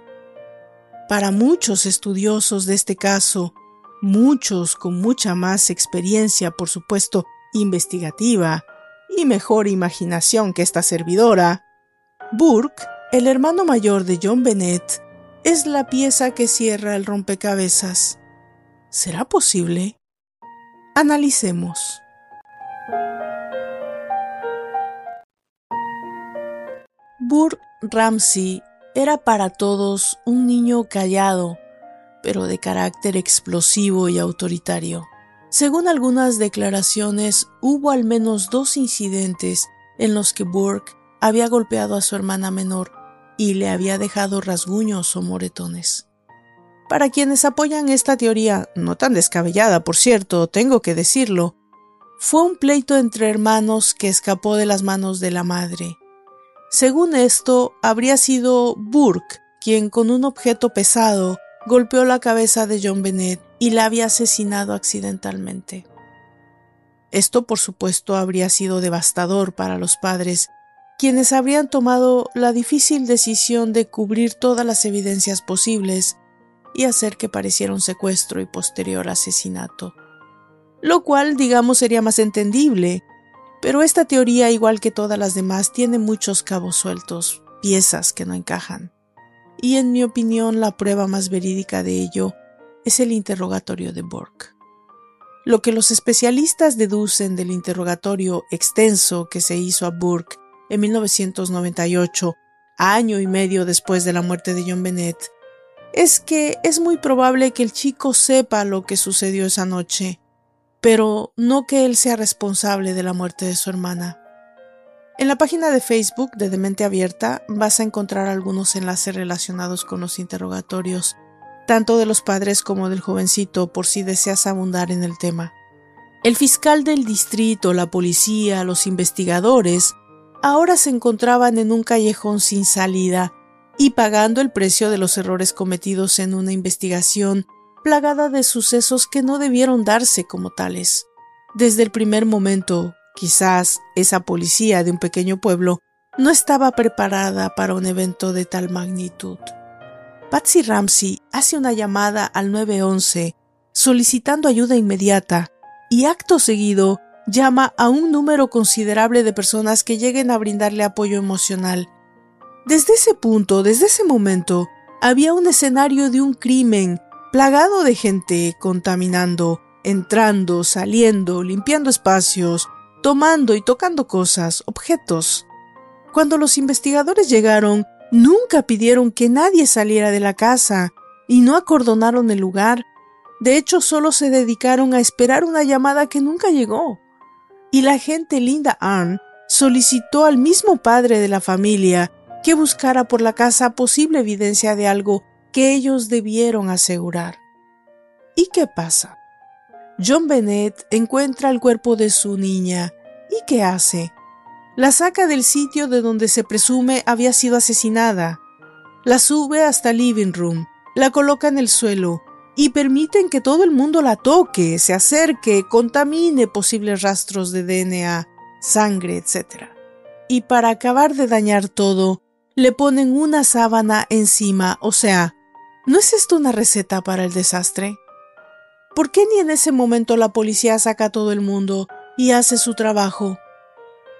Para muchos estudiosos de este caso, muchos con mucha más experiencia, por supuesto, investigativa y mejor imaginación que esta servidora, Burke, el hermano mayor de John Bennett, es la pieza que cierra el rompecabezas. ¿Será posible? Analicemos. Burke Ramsey era para todos un niño callado, pero de carácter explosivo y autoritario. Según algunas declaraciones, hubo al menos dos incidentes en los que Burke había golpeado a su hermana menor y le había dejado rasguños o moretones. Para quienes apoyan esta teoría, no tan descabellada, por cierto, tengo que decirlo, fue un pleito entre hermanos que escapó de las manos de la madre. Según esto, habría sido Burke quien con un objeto pesado golpeó la cabeza de John Bennett y la había asesinado accidentalmente. Esto, por supuesto, habría sido devastador para los padres, quienes habrían tomado la difícil decisión de cubrir todas las evidencias posibles y hacer que pareciera un secuestro y posterior asesinato. Lo cual, digamos, sería más entendible, pero esta teoría, igual que todas las demás, tiene muchos cabos sueltos, piezas que no encajan. Y en mi opinión, la prueba más verídica de ello es el interrogatorio de Burke. Lo que los especialistas deducen del interrogatorio extenso que se hizo a Burke en 1998, año y medio después de la muerte de John Bennett, es que es muy probable que el chico sepa lo que sucedió esa noche, pero no que él sea responsable de la muerte de su hermana. En la página de Facebook de Demente Abierta vas a encontrar algunos enlaces relacionados con los interrogatorios, tanto de los padres como del jovencito, por si deseas abundar en el tema. El fiscal del distrito, la policía, los investigadores, ahora se encontraban en un callejón sin salida, y pagando el precio de los errores cometidos en una investigación plagada de sucesos que no debieron darse como tales. Desde el primer momento, quizás esa policía de un pequeño pueblo no estaba preparada para un evento de tal magnitud. Patsy Ramsey hace una llamada al 911 solicitando ayuda inmediata y acto seguido llama a un número considerable de personas que lleguen a brindarle apoyo emocional desde ese punto, desde ese momento, había un escenario de un crimen, plagado de gente contaminando, entrando, saliendo, limpiando espacios, tomando y tocando cosas, objetos. Cuando los investigadores llegaron, nunca pidieron que nadie saliera de la casa y no acordonaron el lugar. De hecho, solo se dedicaron a esperar una llamada que nunca llegó. Y la gente Linda Arn solicitó al mismo padre de la familia que buscara por la casa posible evidencia de algo que ellos debieron asegurar. ¿Y qué pasa? John Bennett encuentra el cuerpo de su niña y ¿qué hace? La saca del sitio de donde se presume había sido asesinada, la sube hasta el living room, la coloca en el suelo y permiten que todo el mundo la toque, se acerque, contamine posibles rastros de DNA, sangre, etc. Y para acabar de dañar todo, le ponen una sábana encima, o sea, ¿no es esto una receta para el desastre? ¿Por qué ni en ese momento la policía saca a todo el mundo y hace su trabajo?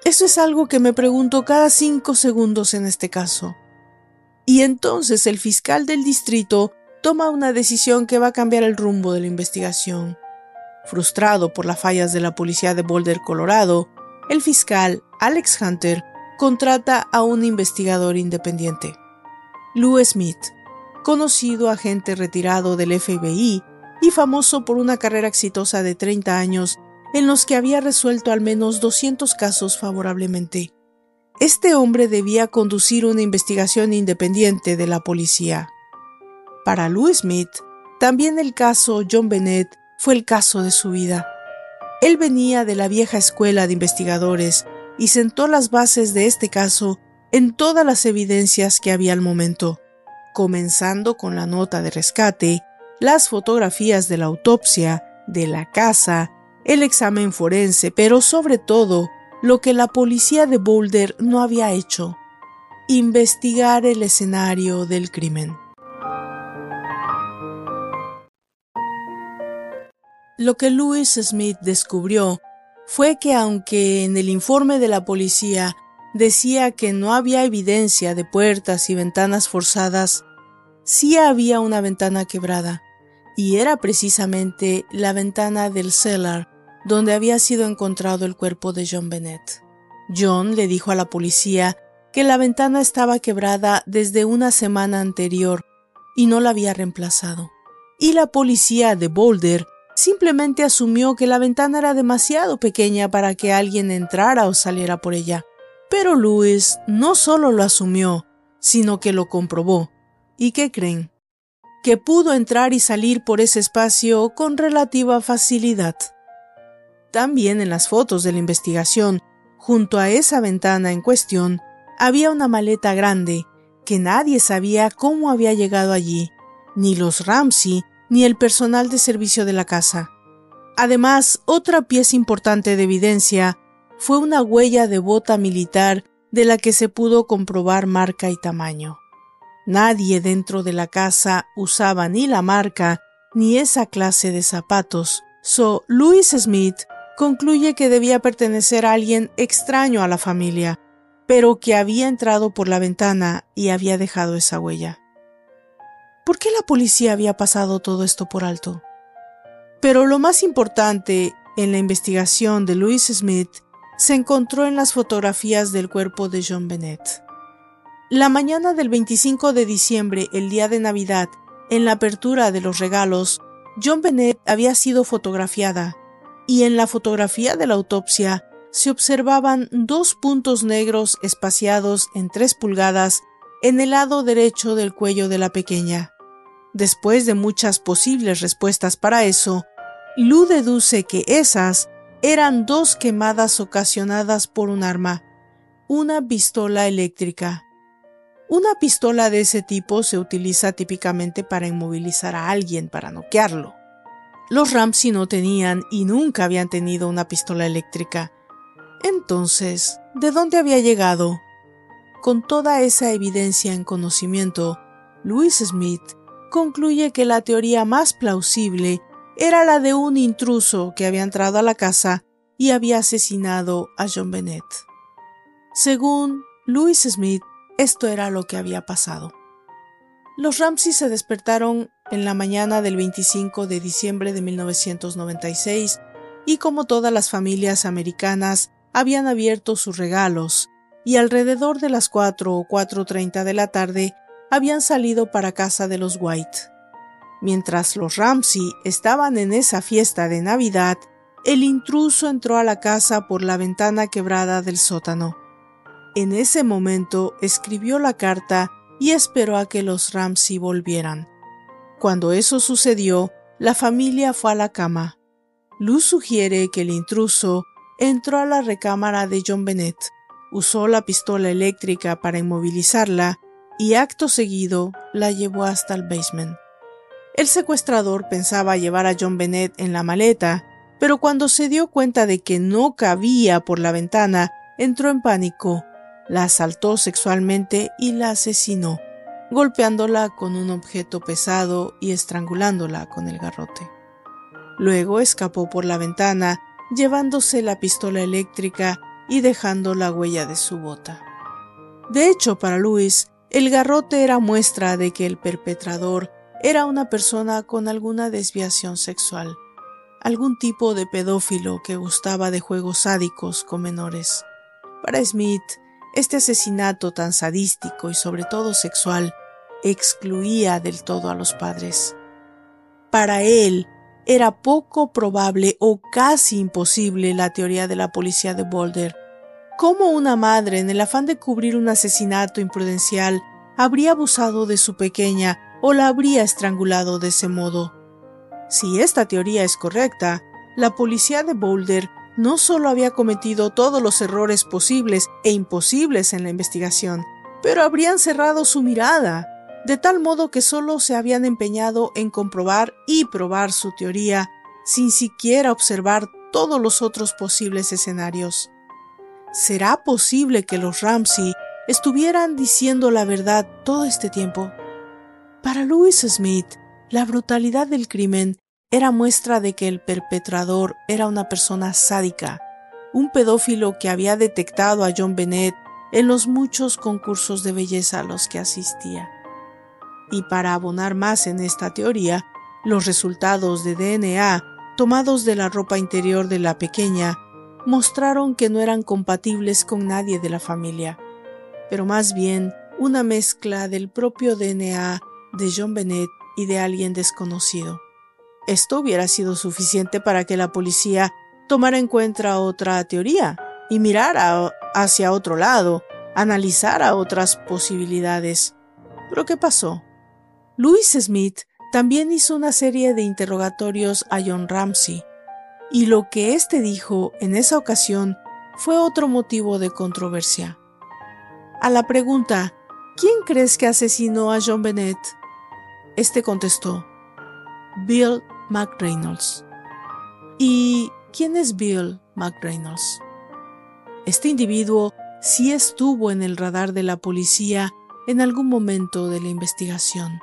Eso es algo que me pregunto cada cinco segundos en este caso. Y entonces el fiscal del distrito toma una decisión que va a cambiar el rumbo de la investigación. Frustrado por las fallas de la policía de Boulder, Colorado, el fiscal Alex Hunter contrata a un investigador independiente. Lou Smith, conocido agente retirado del FBI y famoso por una carrera exitosa de 30 años en los que había resuelto al menos 200 casos favorablemente. Este hombre debía conducir una investigación independiente de la policía. Para Lou Smith, también el caso John Bennett fue el caso de su vida. Él venía de la vieja escuela de investigadores y sentó las bases de este caso en todas las evidencias que había al momento, comenzando con la nota de rescate, las fotografías de la autopsia, de la casa, el examen forense, pero sobre todo lo que la policía de Boulder no había hecho, investigar el escenario del crimen. Lo que Louis Smith descubrió fue que aunque en el informe de la policía decía que no había evidencia de puertas y ventanas forzadas, sí había una ventana quebrada, y era precisamente la ventana del cellar donde había sido encontrado el cuerpo de John Bennett. John le dijo a la policía que la ventana estaba quebrada desde una semana anterior y no la había reemplazado. Y la policía de Boulder simplemente asumió que la ventana era demasiado pequeña para que alguien entrara o saliera por ella. Pero Lewis no solo lo asumió, sino que lo comprobó. ¿Y qué creen? Que pudo entrar y salir por ese espacio con relativa facilidad. También en las fotos de la investigación, junto a esa ventana en cuestión, había una maleta grande que nadie sabía cómo había llegado allí, ni los Ramsey ni el personal de servicio de la casa. Además, otra pieza importante de evidencia fue una huella de bota militar de la que se pudo comprobar marca y tamaño. Nadie dentro de la casa usaba ni la marca ni esa clase de zapatos, so Louis Smith concluye que debía pertenecer a alguien extraño a la familia, pero que había entrado por la ventana y había dejado esa huella. ¿Por qué la policía había pasado todo esto por alto? Pero lo más importante en la investigación de Louis Smith se encontró en las fotografías del cuerpo de John Bennett. La mañana del 25 de diciembre, el día de Navidad, en la apertura de los regalos, John Bennett había sido fotografiada y en la fotografía de la autopsia se observaban dos puntos negros espaciados en tres pulgadas en el lado derecho del cuello de la pequeña. Después de muchas posibles respuestas para eso, Lu deduce que esas eran dos quemadas ocasionadas por un arma, una pistola eléctrica. Una pistola de ese tipo se utiliza típicamente para inmovilizar a alguien, para noquearlo. Los Ramsey no tenían y nunca habían tenido una pistola eléctrica. Entonces, ¿de dónde había llegado? Con toda esa evidencia en conocimiento, Louis Smith concluye que la teoría más plausible era la de un intruso que había entrado a la casa y había asesinado a John Bennett. Según Louis Smith, esto era lo que había pasado. Los Ramsey se despertaron en la mañana del 25 de diciembre de 1996 y como todas las familias americanas habían abierto sus regalos y alrededor de las 4 o 4.30 de la tarde habían salido para casa de los White. Mientras los Ramsey estaban en esa fiesta de Navidad, el intruso entró a la casa por la ventana quebrada del sótano. En ese momento escribió la carta y esperó a que los Ramsey volvieran. Cuando eso sucedió, la familia fue a la cama. Luz sugiere que el intruso entró a la recámara de John Bennett, usó la pistola eléctrica para inmovilizarla y acto seguido la llevó hasta el basement. El secuestrador pensaba llevar a John Bennett en la maleta, pero cuando se dio cuenta de que no cabía por la ventana, entró en pánico la asaltó sexualmente y la asesinó, golpeándola con un objeto pesado y estrangulándola con el garrote. Luego escapó por la ventana, llevándose la pistola eléctrica y dejando la huella de su bota. De hecho, para Luis, el garrote era muestra de que el perpetrador era una persona con alguna desviación sexual, algún tipo de pedófilo que gustaba de juegos sádicos con menores. Para Smith, este asesinato tan sadístico y sobre todo sexual excluía del todo a los padres. Para él era poco probable o casi imposible la teoría de la policía de Boulder. ¿Cómo una madre, en el afán de cubrir un asesinato imprudencial, habría abusado de su pequeña o la habría estrangulado de ese modo? Si esta teoría es correcta, la policía de Boulder no solo había cometido todos los errores posibles e imposibles en la investigación, pero habrían cerrado su mirada, de tal modo que solo se habían empeñado en comprobar y probar su teoría, sin siquiera observar todos los otros posibles escenarios. ¿será posible que los Ramsey estuvieran diciendo la verdad todo este tiempo? Para Louis Smith, la brutalidad del crimen era muestra de que el perpetrador era una persona sádica, un pedófilo que había detectado a John Bennett en los muchos concursos de belleza a los que asistía. Y para abonar más en esta teoría, los resultados de DNA tomados de la ropa interior de la pequeña mostraron que no eran compatibles con nadie de la familia, pero más bien una mezcla del propio DNA de John Bennett y de alguien desconocido. Esto hubiera sido suficiente para que la policía tomara en cuenta otra teoría y mirara hacia otro lado, analizara otras posibilidades. Pero ¿qué pasó? Louis Smith también hizo una serie de interrogatorios a John Ramsey, y lo que éste dijo en esa ocasión fue otro motivo de controversia. A la pregunta, ¿quién crees que asesinó a John Bennett? Este contestó, Bill McReynolds. ¿Y quién es Bill McReynolds? Este individuo sí estuvo en el radar de la policía en algún momento de la investigación.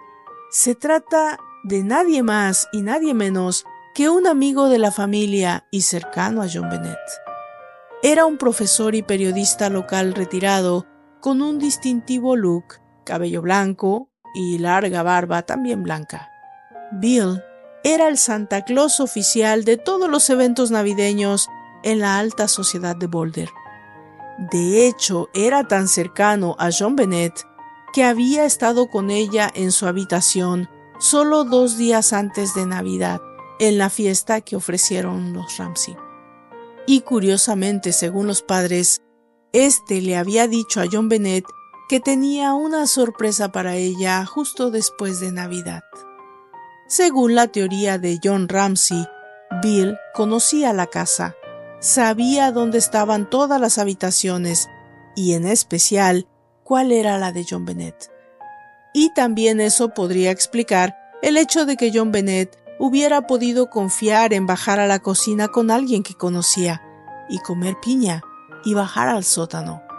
Se trata de nadie más y nadie menos que un amigo de la familia y cercano a John Bennett. Era un profesor y periodista local retirado con un distintivo look, cabello blanco y larga barba también blanca. Bill era el Santa Claus oficial de todos los eventos navideños en la alta sociedad de Boulder. De hecho, era tan cercano a John Bennett que había estado con ella en su habitación solo dos días antes de Navidad, en la fiesta que ofrecieron los Ramsey. Y curiosamente, según los padres, este le había dicho a John Bennett que tenía una sorpresa para ella justo después de Navidad. Según la teoría de John Ramsey, Bill conocía la casa, sabía dónde estaban todas las habitaciones y en especial cuál era la de John Bennett. Y también eso podría explicar el hecho de que John Bennett hubiera podido confiar en bajar a la cocina con alguien que conocía y comer piña y bajar al sótano.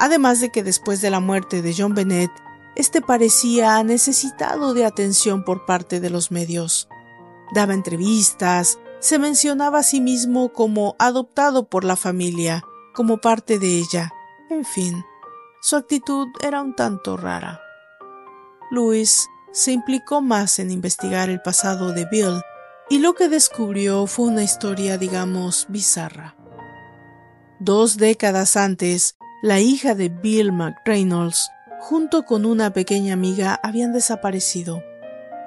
Además de que después de la muerte de John Bennett, este parecía necesitado de atención por parte de los medios. Daba entrevistas, se mencionaba a sí mismo como adoptado por la familia, como parte de ella, en fin. Su actitud era un tanto rara. Louis se implicó más en investigar el pasado de Bill y lo que descubrió fue una historia, digamos, bizarra. Dos décadas antes, la hija de Bill McReynolds, junto con una pequeña amiga, habían desaparecido.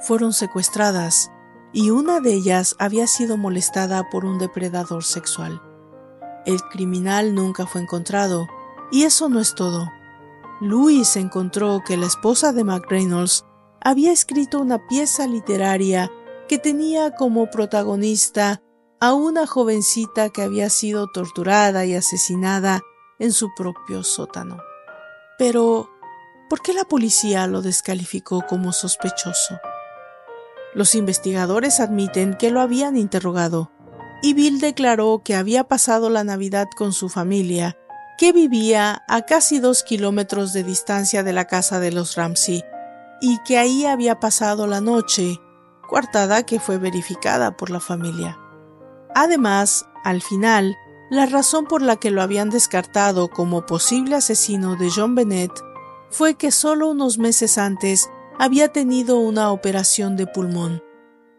Fueron secuestradas y una de ellas había sido molestada por un depredador sexual. El criminal nunca fue encontrado, y eso no es todo. Louis encontró que la esposa de McReynolds había escrito una pieza literaria que tenía como protagonista a una jovencita que había sido torturada y asesinada en su propio sótano. Pero, ¿por qué la policía lo descalificó como sospechoso? Los investigadores admiten que lo habían interrogado, y Bill declaró que había pasado la Navidad con su familia que vivía a casi dos kilómetros de distancia de la casa de los Ramsey y que ahí había pasado la noche, coartada que fue verificada por la familia. Además, al final, la razón por la que lo habían descartado como posible asesino de John Bennett fue que solo unos meses antes había tenido una operación de pulmón,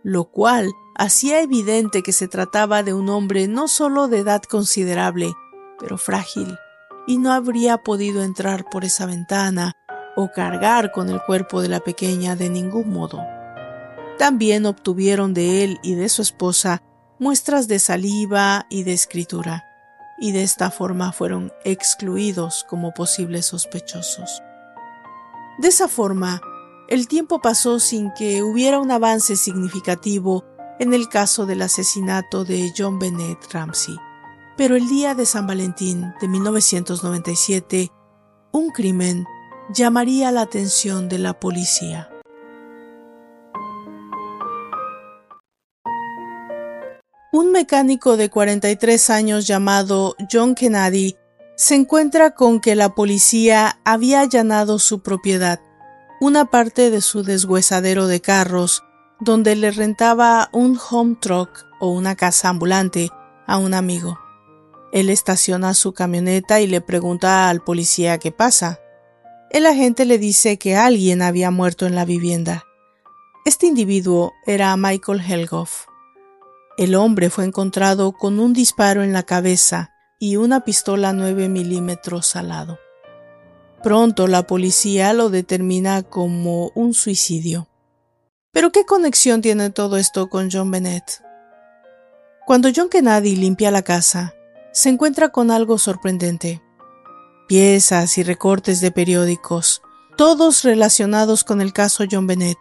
lo cual hacía evidente que se trataba de un hombre no solo de edad considerable, pero frágil y no habría podido entrar por esa ventana o cargar con el cuerpo de la pequeña de ningún modo. También obtuvieron de él y de su esposa muestras de saliva y de escritura, y de esta forma fueron excluidos como posibles sospechosos. De esa forma, el tiempo pasó sin que hubiera un avance significativo en el caso del asesinato de John Bennett Ramsey. Pero el día de San Valentín de 1997, un crimen llamaría la atención de la policía. Un mecánico de 43 años llamado John Kennedy se encuentra con que la policía había allanado su propiedad, una parte de su deshuesadero de carros, donde le rentaba un home truck o una casa ambulante a un amigo. Él estaciona su camioneta y le pregunta al policía qué pasa. El agente le dice que alguien había muerto en la vivienda. Este individuo era Michael Helgoff. El hombre fue encontrado con un disparo en la cabeza y una pistola 9 milímetros al lado. Pronto la policía lo determina como un suicidio. Pero ¿qué conexión tiene todo esto con John Bennett? Cuando John Kennedy limpia la casa, se encuentra con algo sorprendente. Piezas y recortes de periódicos, todos relacionados con el caso John Bennett,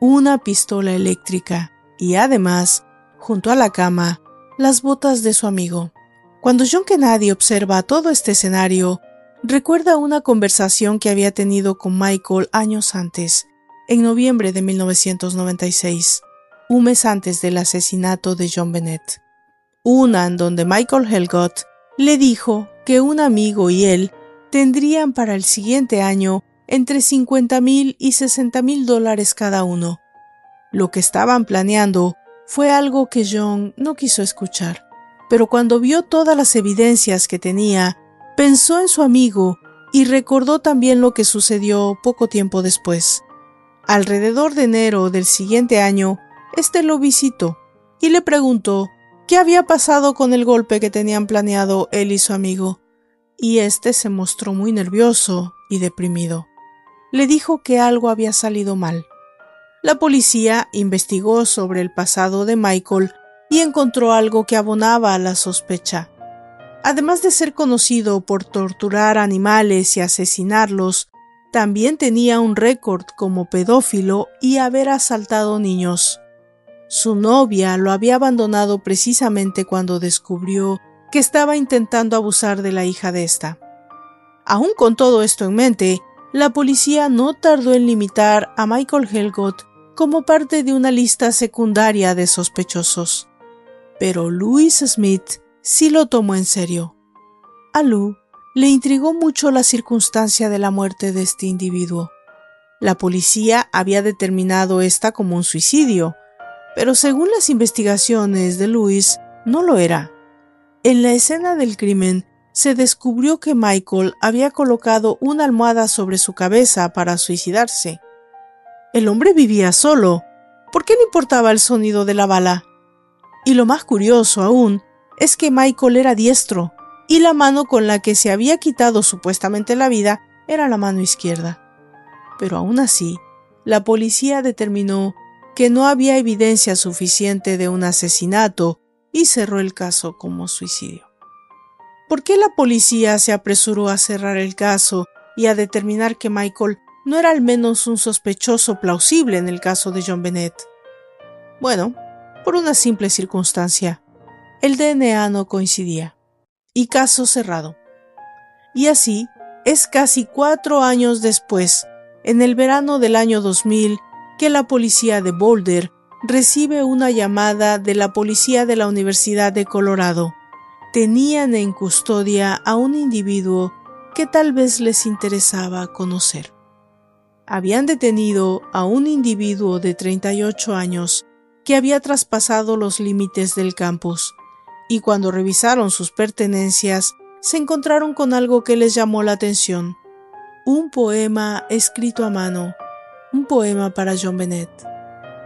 una pistola eléctrica y además, junto a la cama, las botas de su amigo. Cuando John Kennedy observa todo este escenario, recuerda una conversación que había tenido con Michael años antes en noviembre de 1996, un mes antes del asesinato de John Bennett. Una en donde Michael Helgott le dijo que un amigo y él tendrían para el siguiente año entre 50 mil y 60 mil dólares cada uno. Lo que estaban planeando fue algo que John no quiso escuchar, pero cuando vio todas las evidencias que tenía, pensó en su amigo y recordó también lo que sucedió poco tiempo después. Alrededor de enero del siguiente año, éste lo visitó y le preguntó qué había pasado con el golpe que tenían planeado él y su amigo, y éste se mostró muy nervioso y deprimido. Le dijo que algo había salido mal. La policía investigó sobre el pasado de Michael y encontró algo que abonaba a la sospecha. Además de ser conocido por torturar animales y asesinarlos, también tenía un récord como pedófilo y haber asaltado niños. Su novia lo había abandonado precisamente cuando descubrió que estaba intentando abusar de la hija de esta. Aún con todo esto en mente, la policía no tardó en limitar a Michael Helgott como parte de una lista secundaria de sospechosos. Pero Louis Smith sí lo tomó en serio. A Lou le intrigó mucho la circunstancia de la muerte de este individuo. La policía había determinado esta como un suicidio, pero según las investigaciones de Luis, no lo era. En la escena del crimen se descubrió que Michael había colocado una almohada sobre su cabeza para suicidarse. El hombre vivía solo. ¿Por qué le importaba el sonido de la bala? Y lo más curioso aún es que Michael era diestro, y la mano con la que se había quitado supuestamente la vida era la mano izquierda. Pero aún así, la policía determinó que no había evidencia suficiente de un asesinato y cerró el caso como suicidio. ¿Por qué la policía se apresuró a cerrar el caso y a determinar que Michael no era al menos un sospechoso plausible en el caso de John Bennett? Bueno, por una simple circunstancia. El DNA no coincidía y caso cerrado. Y así es casi cuatro años después, en el verano del año 2000, que la policía de Boulder recibe una llamada de la policía de la Universidad de Colorado. Tenían en custodia a un individuo que tal vez les interesaba conocer. Habían detenido a un individuo de 38 años que había traspasado los límites del campus y cuando revisaron sus pertenencias se encontraron con algo que les llamó la atención. Un poema escrito a mano, un poema para John Bennett,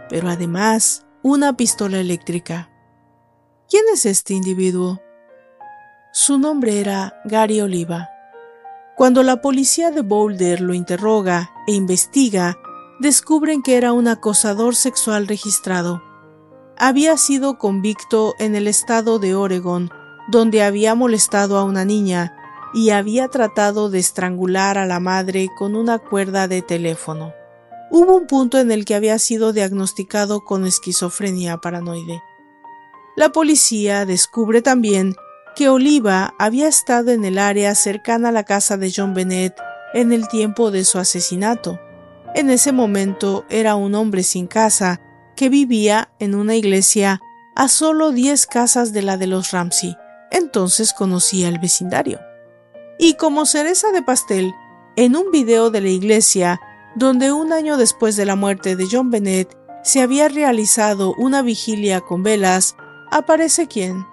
pero además una pistola eléctrica. ¿Quién es este individuo? Su nombre era Gary Oliva. Cuando la policía de Boulder lo interroga e investiga, descubren que era un acosador sexual registrado había sido convicto en el estado de Oregon, donde había molestado a una niña y había tratado de estrangular a la madre con una cuerda de teléfono. Hubo un punto en el que había sido diagnosticado con esquizofrenia paranoide. La policía descubre también que Oliva había estado en el área cercana a la casa de John Bennett en el tiempo de su asesinato. En ese momento era un hombre sin casa que vivía en una iglesia a solo diez casas de la de los Ramsey. Entonces conocía el vecindario. Y como cereza de pastel, en un video de la iglesia, donde un año después de la muerte de John Bennett se había realizado una vigilia con velas, aparece quién?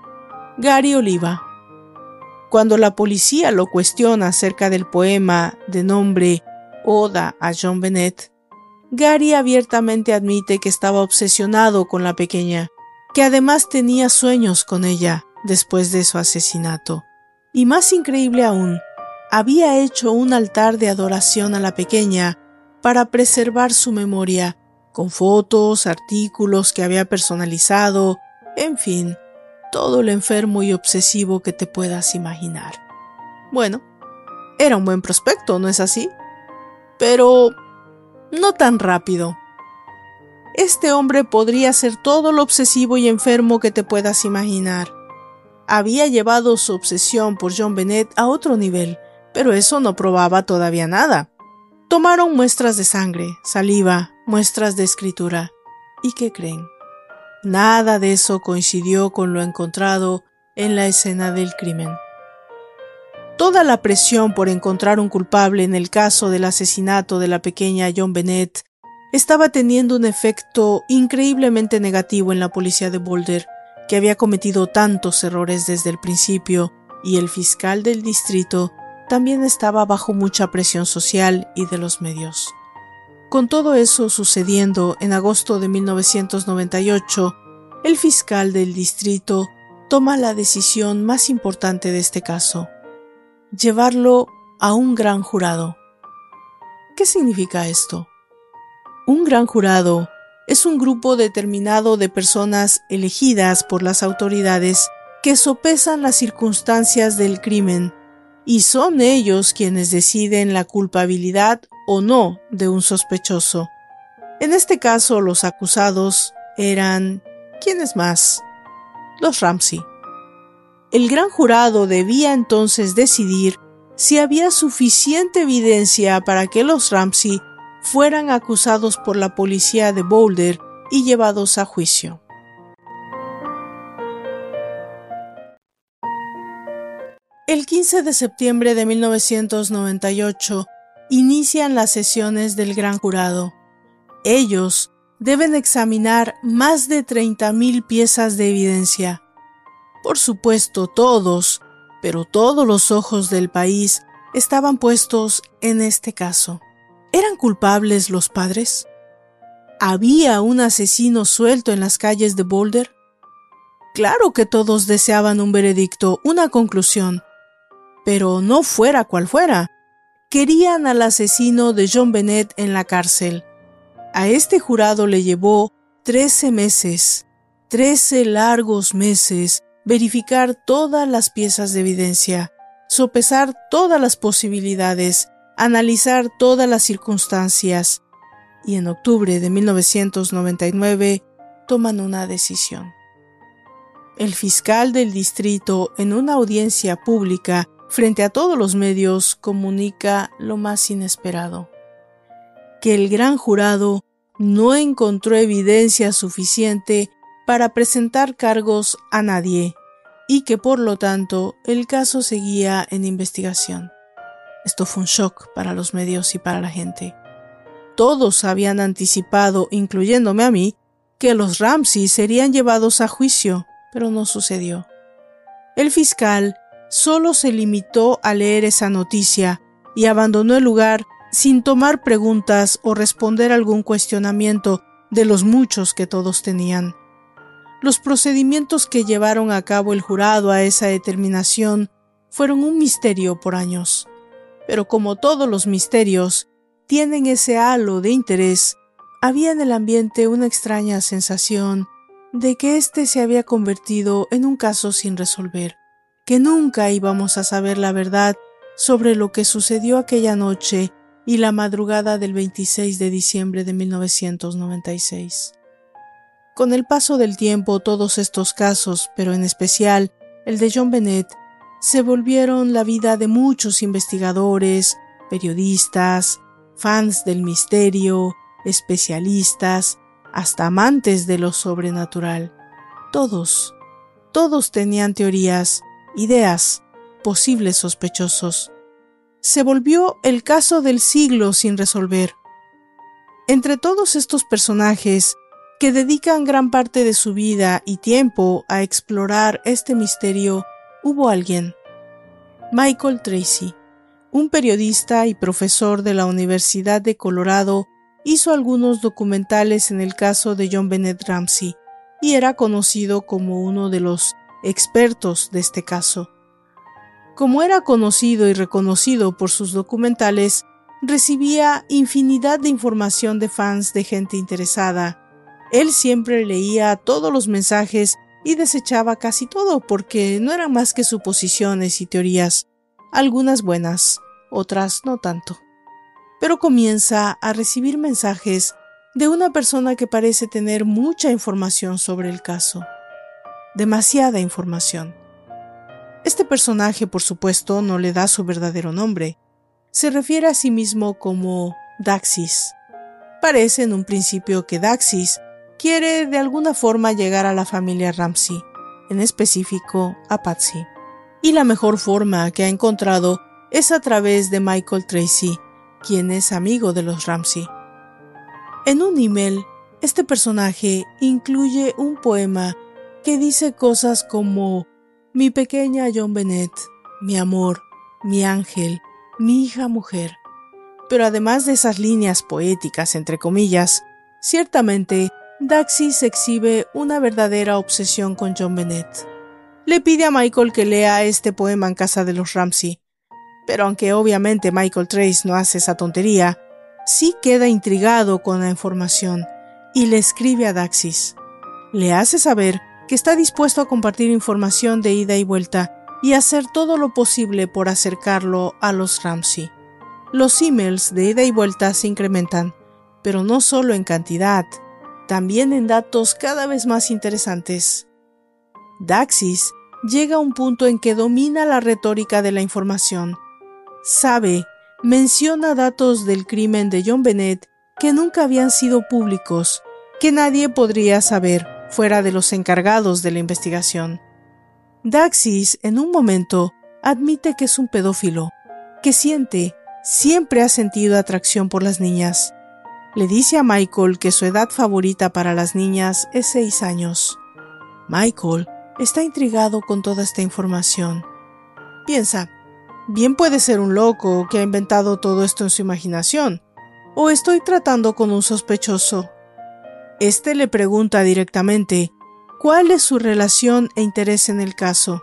Gary Oliva. Cuando la policía lo cuestiona acerca del poema de nombre Oda a John Bennett, Gary abiertamente admite que estaba obsesionado con la pequeña, que además tenía sueños con ella después de su asesinato. Y más increíble aún, había hecho un altar de adoración a la pequeña para preservar su memoria, con fotos, artículos que había personalizado, en fin, todo lo enfermo y obsesivo que te puedas imaginar. Bueno, era un buen prospecto, ¿no es así? Pero no tan rápido. Este hombre podría ser todo lo obsesivo y enfermo que te puedas imaginar. Había llevado su obsesión por John Bennett a otro nivel, pero eso no probaba todavía nada. Tomaron muestras de sangre, saliva, muestras de escritura. ¿Y qué creen? Nada de eso coincidió con lo encontrado en la escena del crimen. Toda la presión por encontrar un culpable en el caso del asesinato de la pequeña John Bennett estaba teniendo un efecto increíblemente negativo en la policía de Boulder, que había cometido tantos errores desde el principio, y el fiscal del distrito también estaba bajo mucha presión social y de los medios. Con todo eso sucediendo en agosto de 1998, el fiscal del distrito toma la decisión más importante de este caso, llevarlo a un gran jurado. ¿Qué significa esto? Un gran jurado es un grupo determinado de personas elegidas por las autoridades que sopesan las circunstancias del crimen y son ellos quienes deciden la culpabilidad o no de un sospechoso. En este caso, los acusados eran... ¿quiénes más? Los Ramsey. El gran jurado debía entonces decidir si había suficiente evidencia para que los Ramsey fueran acusados por la policía de Boulder y llevados a juicio. El 15 de septiembre de 1998, inician las sesiones del gran jurado. Ellos deben examinar más de 30.000 piezas de evidencia. Por supuesto, todos, pero todos los ojos del país estaban puestos en este caso. ¿Eran culpables los padres? ¿Había un asesino suelto en las calles de Boulder? Claro que todos deseaban un veredicto, una conclusión, pero no fuera cual fuera. Querían al asesino de John Bennett en la cárcel. A este jurado le llevó trece meses, trece largos meses, verificar todas las piezas de evidencia, sopesar todas las posibilidades, analizar todas las circunstancias, y en octubre de 1999 toman una decisión. El fiscal del distrito, en una audiencia pública, frente a todos los medios comunica lo más inesperado, que el gran jurado no encontró evidencia suficiente para presentar cargos a nadie y que por lo tanto el caso seguía en investigación. Esto fue un shock para los medios y para la gente. Todos habían anticipado, incluyéndome a mí, que los Ramsey serían llevados a juicio, pero no sucedió. El fiscal solo se limitó a leer esa noticia y abandonó el lugar sin tomar preguntas o responder algún cuestionamiento de los muchos que todos tenían. Los procedimientos que llevaron a cabo el jurado a esa determinación fueron un misterio por años. Pero como todos los misterios tienen ese halo de interés, había en el ambiente una extraña sensación de que éste se había convertido en un caso sin resolver que nunca íbamos a saber la verdad sobre lo que sucedió aquella noche y la madrugada del 26 de diciembre de 1996. Con el paso del tiempo todos estos casos, pero en especial el de John Bennett, se volvieron la vida de muchos investigadores, periodistas, fans del misterio, especialistas, hasta amantes de lo sobrenatural. Todos, todos tenían teorías ideas, posibles sospechosos. Se volvió el caso del siglo sin resolver. Entre todos estos personajes, que dedican gran parte de su vida y tiempo a explorar este misterio, hubo alguien, Michael Tracy, un periodista y profesor de la Universidad de Colorado, hizo algunos documentales en el caso de John Bennett Ramsey y era conocido como uno de los expertos de este caso. Como era conocido y reconocido por sus documentales, recibía infinidad de información de fans de gente interesada. Él siempre leía todos los mensajes y desechaba casi todo porque no eran más que suposiciones y teorías, algunas buenas, otras no tanto. Pero comienza a recibir mensajes de una persona que parece tener mucha información sobre el caso. Demasiada información. Este personaje, por supuesto, no le da su verdadero nombre. Se refiere a sí mismo como Daxis. Parece en un principio que Daxis quiere de alguna forma llegar a la familia Ramsey, en específico a Patsy. Y la mejor forma que ha encontrado es a través de Michael Tracy, quien es amigo de los Ramsey. En un email, este personaje incluye un poema que dice cosas como mi pequeña John Bennett, mi amor, mi ángel, mi hija mujer. Pero además de esas líneas poéticas, entre comillas, ciertamente Daxis exhibe una verdadera obsesión con John Bennett. Le pide a Michael que lea este poema en casa de los Ramsey, pero aunque obviamente Michael Trace no hace esa tontería, sí queda intrigado con la información y le escribe a Daxis. Le hace saber que está dispuesto a compartir información de ida y vuelta y hacer todo lo posible por acercarlo a los Ramsey. Los emails de ida y vuelta se incrementan, pero no solo en cantidad, también en datos cada vez más interesantes. Daxis llega a un punto en que domina la retórica de la información. Sabe, menciona datos del crimen de John Bennett que nunca habían sido públicos, que nadie podría saber fuera de los encargados de la investigación. Daxis, en un momento, admite que es un pedófilo, que siente, siempre ha sentido atracción por las niñas, le dice a Michael que su edad favorita para las niñas es seis años. Michael está intrigado con toda esta información. Piensa, bien puede ser un loco que ha inventado todo esto en su imaginación, o estoy tratando con un sospechoso. Este le pregunta directamente cuál es su relación e interés en el caso,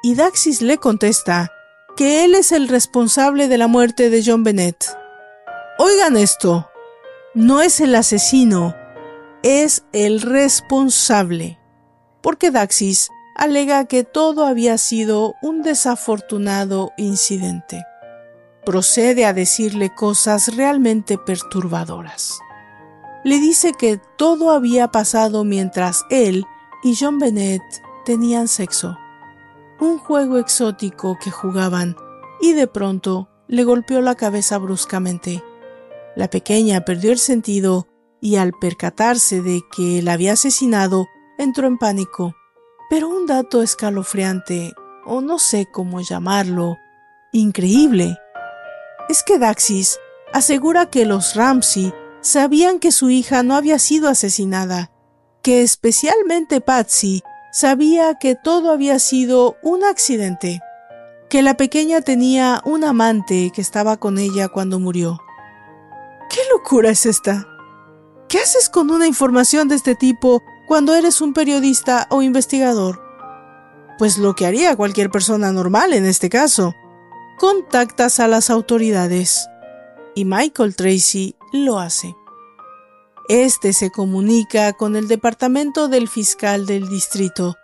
y Daxis le contesta que él es el responsable de la muerte de John Bennett. Oigan esto, no es el asesino, es el responsable. Porque Daxis alega que todo había sido un desafortunado incidente. Procede a decirle cosas realmente perturbadoras. Le dice que todo había pasado mientras él y John Bennett tenían sexo. Un juego exótico que jugaban y de pronto le golpeó la cabeza bruscamente la pequeña perdió el sentido y al percatarse de que la había asesinado, entró en pánico. Pero un dato escalofriante, o no sé cómo llamarlo, increíble, es que Daxis asegura que los Ramsey sabían que su hija no había sido asesinada, que especialmente Patsy sabía que todo había sido un accidente, que la pequeña tenía un amante que estaba con ella cuando murió. ¿Qué locura es esta? ¿Qué haces con una información de este tipo cuando eres un periodista o investigador? Pues lo que haría cualquier persona normal en este caso. Contactas a las autoridades. Y Michael Tracy lo hace. Este se comunica con el departamento del fiscal del distrito,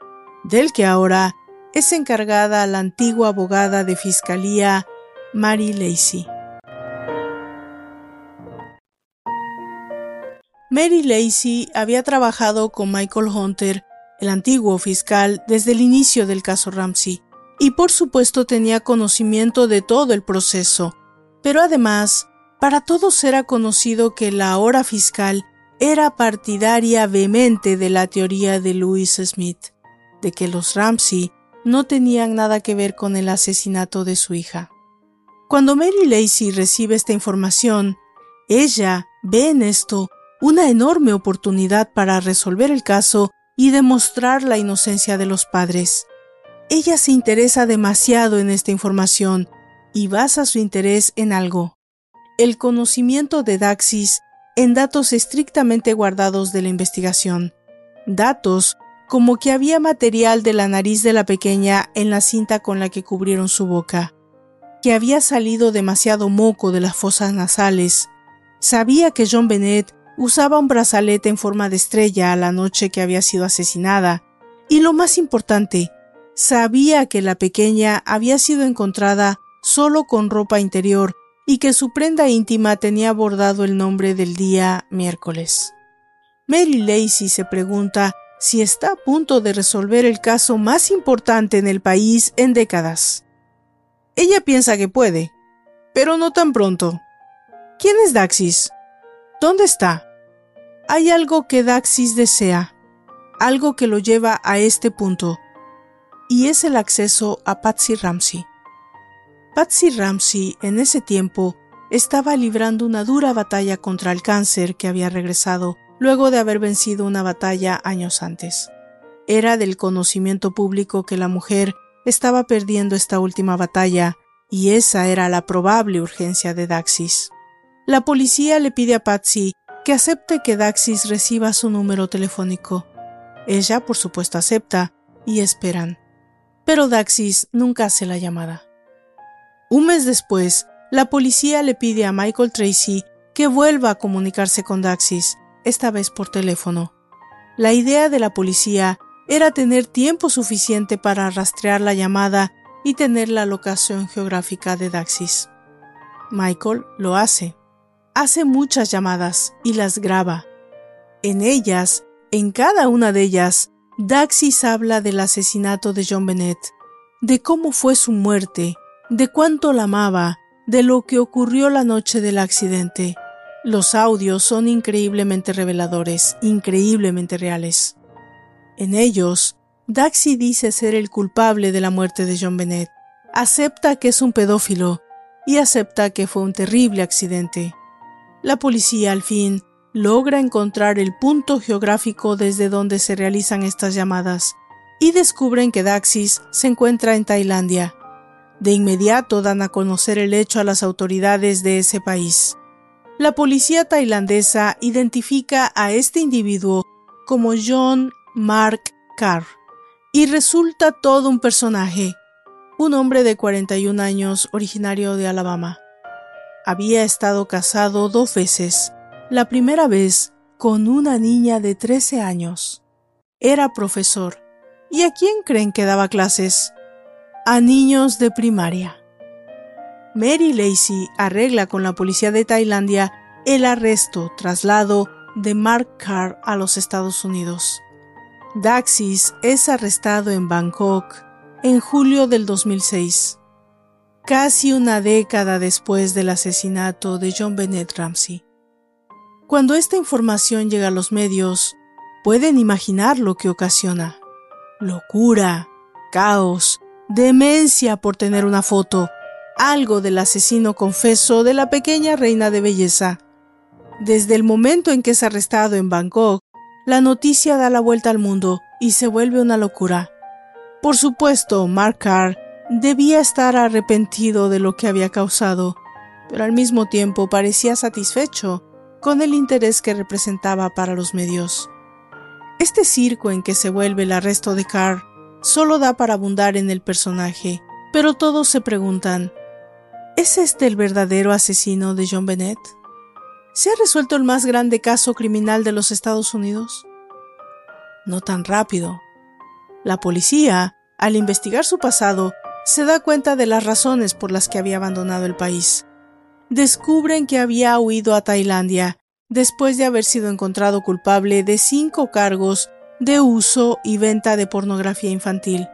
del que ahora es encargada la antigua abogada de fiscalía Mary Lacey. Mary Lacey había trabajado con Michael Hunter, el antiguo fiscal, desde el inicio del caso Ramsey, y por supuesto tenía conocimiento de todo el proceso. Pero además, para todos era conocido que la ahora fiscal era partidaria vehemente de la teoría de Louis Smith, de que los Ramsey no tenían nada que ver con el asesinato de su hija. Cuando Mary Lacey recibe esta información, ella ve en esto una enorme oportunidad para resolver el caso y demostrar la inocencia de los padres. Ella se interesa demasiado en esta información y basa su interés en algo, el conocimiento de Daxis en datos estrictamente guardados de la investigación, datos como que había material de la nariz de la pequeña en la cinta con la que cubrieron su boca, que había salido demasiado moco de las fosas nasales, sabía que John Bennett usaba un brazalete en forma de estrella a la noche que había sido asesinada, y lo más importante, sabía que la pequeña había sido encontrada solo con ropa interior y que su prenda íntima tenía bordado el nombre del día miércoles. Mary Lacey se pregunta si está a punto de resolver el caso más importante en el país en décadas. Ella piensa que puede, pero no tan pronto. ¿Quién es Daxis? ¿Dónde está? Hay algo que Daxis desea, algo que lo lleva a este punto, y es el acceso a Patsy Ramsey. Patsy Ramsey en ese tiempo estaba librando una dura batalla contra el cáncer que había regresado luego de haber vencido una batalla años antes. Era del conocimiento público que la mujer estaba perdiendo esta última batalla, y esa era la probable urgencia de Daxis. La policía le pide a Patsy que acepte que Daxis reciba su número telefónico. Ella, por supuesto, acepta y esperan. Pero Daxis nunca hace la llamada. Un mes después, la policía le pide a Michael Tracy que vuelva a comunicarse con Daxis, esta vez por teléfono. La idea de la policía era tener tiempo suficiente para rastrear la llamada y tener la locación geográfica de Daxis. Michael lo hace hace muchas llamadas y las graba. En ellas, en cada una de ellas, Daxis habla del asesinato de John Bennett, de cómo fue su muerte, de cuánto la amaba, de lo que ocurrió la noche del accidente. Los audios son increíblemente reveladores, increíblemente reales. En ellos, Daxi dice ser el culpable de la muerte de John Bennett, acepta que es un pedófilo y acepta que fue un terrible accidente. La policía, al fin, logra encontrar el punto geográfico desde donde se realizan estas llamadas y descubren que Daxis se encuentra en Tailandia. De inmediato dan a conocer el hecho a las autoridades de ese país. La policía tailandesa identifica a este individuo como John Mark Carr y resulta todo un personaje, un hombre de 41 años originario de Alabama. Había estado casado dos veces. La primera vez con una niña de 13 años. Era profesor. ¿Y a quién creen que daba clases? A niños de primaria. Mary Lacey arregla con la policía de Tailandia el arresto, traslado de Mark Carr a los Estados Unidos. Daxis es arrestado en Bangkok en julio del 2006 casi una década después del asesinato de John Bennett Ramsey. Cuando esta información llega a los medios, pueden imaginar lo que ocasiona. Locura, caos, demencia por tener una foto, algo del asesino confeso de la pequeña reina de belleza. Desde el momento en que es arrestado en Bangkok, la noticia da la vuelta al mundo y se vuelve una locura. Por supuesto, Mark Carr Debía estar arrepentido de lo que había causado, pero al mismo tiempo parecía satisfecho con el interés que representaba para los medios. Este circo en que se vuelve el arresto de Carr solo da para abundar en el personaje, pero todos se preguntan, ¿es este el verdadero asesino de John Bennett? ¿Se ha resuelto el más grande caso criminal de los Estados Unidos? No tan rápido. La policía, al investigar su pasado, se da cuenta de las razones por las que había abandonado el país. Descubren que había huido a Tailandia después de haber sido encontrado culpable de cinco cargos de uso y venta de pornografía infantil.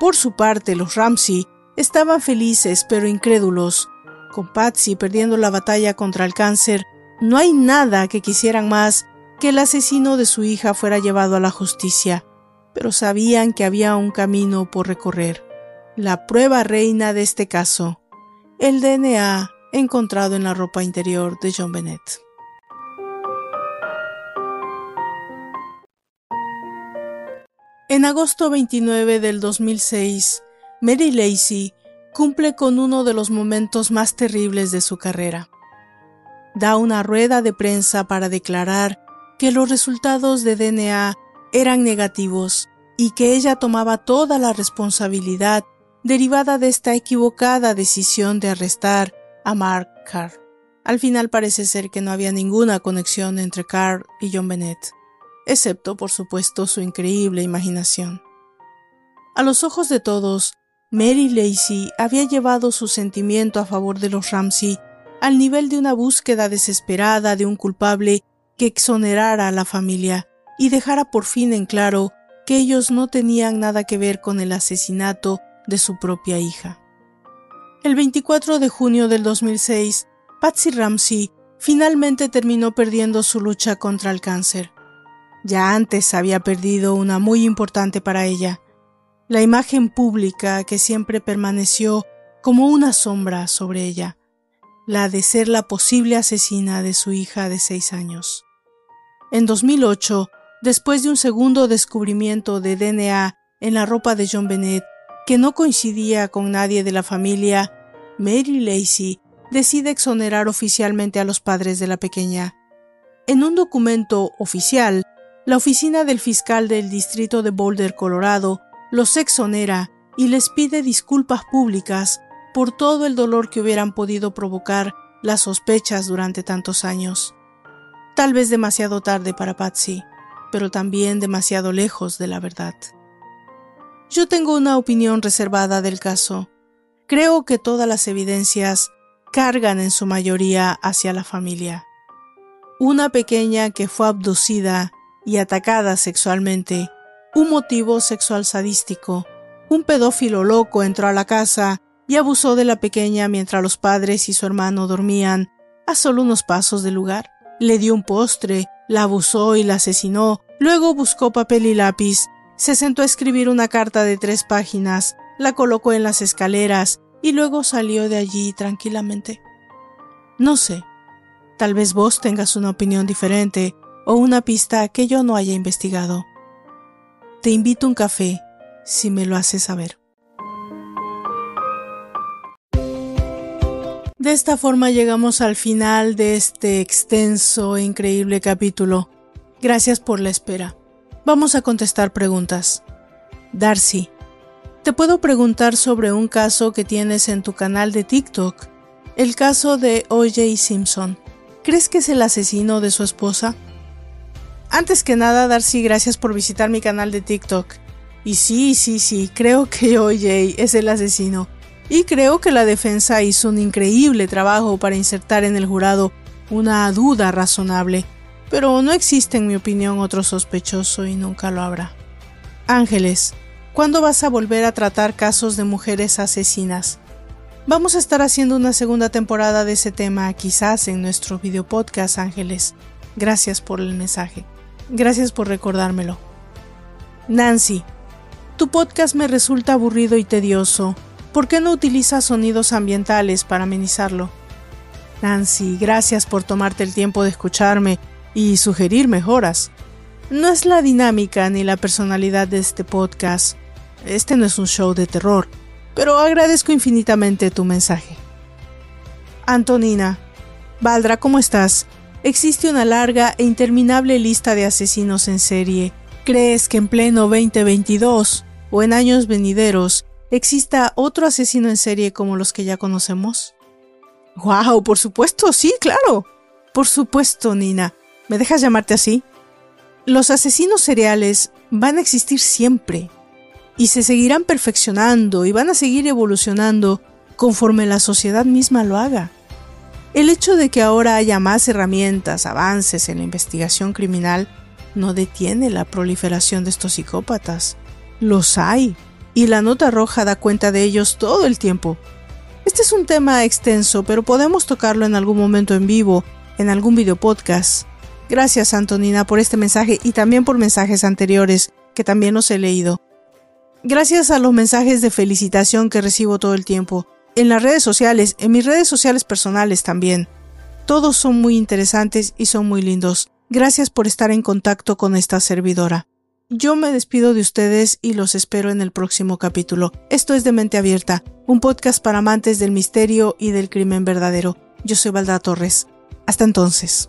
Por su parte, los Ramsey estaban felices pero incrédulos. Con Patsy perdiendo la batalla contra el cáncer, no hay nada que quisieran más que el asesino de su hija fuera llevado a la justicia. pero sabían que había un camino por recorrer. La prueba reina de este caso, el DNA encontrado en la ropa interior de John Bennett. En agosto 29 del 2006, Mary Lacey cumple con uno de los momentos más terribles de su carrera. Da una rueda de prensa para declarar que los resultados de DNA eran negativos y que ella tomaba toda la responsabilidad derivada de esta equivocada decisión de arrestar a Mark Carr. Al final parece ser que no había ninguna conexión entre Carr y John Bennett, excepto por supuesto su increíble imaginación. A los ojos de todos, Mary Lacey había llevado su sentimiento a favor de los Ramsey al nivel de una búsqueda desesperada de un culpable que exonerara a la familia y dejara por fin en claro que ellos no tenían nada que ver con el asesinato de su propia hija. El 24 de junio del 2006, Patsy Ramsey finalmente terminó perdiendo su lucha contra el cáncer. Ya antes había perdido una muy importante para ella, la imagen pública que siempre permaneció como una sombra sobre ella, la de ser la posible asesina de su hija de seis años. En 2008, después de un segundo descubrimiento de DNA en la ropa de John Bennett, que no coincidía con nadie de la familia, Mary Lacey decide exonerar oficialmente a los padres de la pequeña. En un documento oficial, la oficina del fiscal del distrito de Boulder, Colorado, los exonera y les pide disculpas públicas por todo el dolor que hubieran podido provocar las sospechas durante tantos años. Tal vez demasiado tarde para Patsy, pero también demasiado lejos de la verdad. Yo tengo una opinión reservada del caso. Creo que todas las evidencias cargan en su mayoría hacia la familia. Una pequeña que fue abducida y atacada sexualmente, un motivo sexual sadístico, un pedófilo loco entró a la casa y abusó de la pequeña mientras los padres y su hermano dormían a solo unos pasos del lugar. Le dio un postre, la abusó y la asesinó, luego buscó papel y lápiz, se sentó a escribir una carta de tres páginas, la colocó en las escaleras y luego salió de allí tranquilamente. No sé, tal vez vos tengas una opinión diferente o una pista que yo no haya investigado. Te invito a un café si me lo haces saber. De esta forma llegamos al final de este extenso e increíble capítulo. Gracias por la espera. Vamos a contestar preguntas. Darcy, te puedo preguntar sobre un caso que tienes en tu canal de TikTok, el caso de OJ Simpson. ¿Crees que es el asesino de su esposa? Antes que nada, Darcy, gracias por visitar mi canal de TikTok. Y sí, sí, sí, creo que OJ es el asesino y creo que la defensa hizo un increíble trabajo para insertar en el jurado una duda razonable, pero no existe en mi opinión otro sospechoso y nunca lo habrá. Ángeles, ¿cuándo vas a volver a tratar casos de mujeres asesinas? Vamos a estar haciendo una segunda temporada de ese tema quizás en nuestro video podcast Ángeles. Gracias por el mensaje. Gracias por recordármelo. Nancy, tu podcast me resulta aburrido y tedioso. ¿Por qué no utilizas sonidos ambientales para amenizarlo? Nancy, gracias por tomarte el tiempo de escucharme y sugerir mejoras. No es la dinámica ni la personalidad de este podcast. Este no es un show de terror, pero agradezco infinitamente tu mensaje. Antonina, Valdra, ¿cómo estás? Existe una larga e interminable lista de asesinos en serie. ¿Crees que en pleno 2022 o en años venideros exista otro asesino en serie como los que ya conocemos? ¡Wow! Por supuesto, sí, claro. Por supuesto, Nina. ¿Me dejas llamarte así? Los asesinos seriales van a existir siempre y se seguirán perfeccionando y van a seguir evolucionando conforme la sociedad misma lo haga. El hecho de que ahora haya más herramientas, avances en la investigación criminal, no detiene la proliferación de estos psicópatas. Los hay y la nota roja da cuenta de ellos todo el tiempo. Este es un tema extenso, pero podemos tocarlo en algún momento en vivo, en algún video podcast. Gracias Antonina por este mensaje y también por mensajes anteriores que también los he leído. Gracias a los mensajes de felicitación que recibo todo el tiempo, en las redes sociales, en mis redes sociales personales también. Todos son muy interesantes y son muy lindos. Gracias por estar en contacto con esta servidora. Yo me despido de ustedes y los espero en el próximo capítulo. Esto es de Mente Abierta, un podcast para amantes del misterio y del crimen verdadero. Yo soy Valda Torres. Hasta entonces.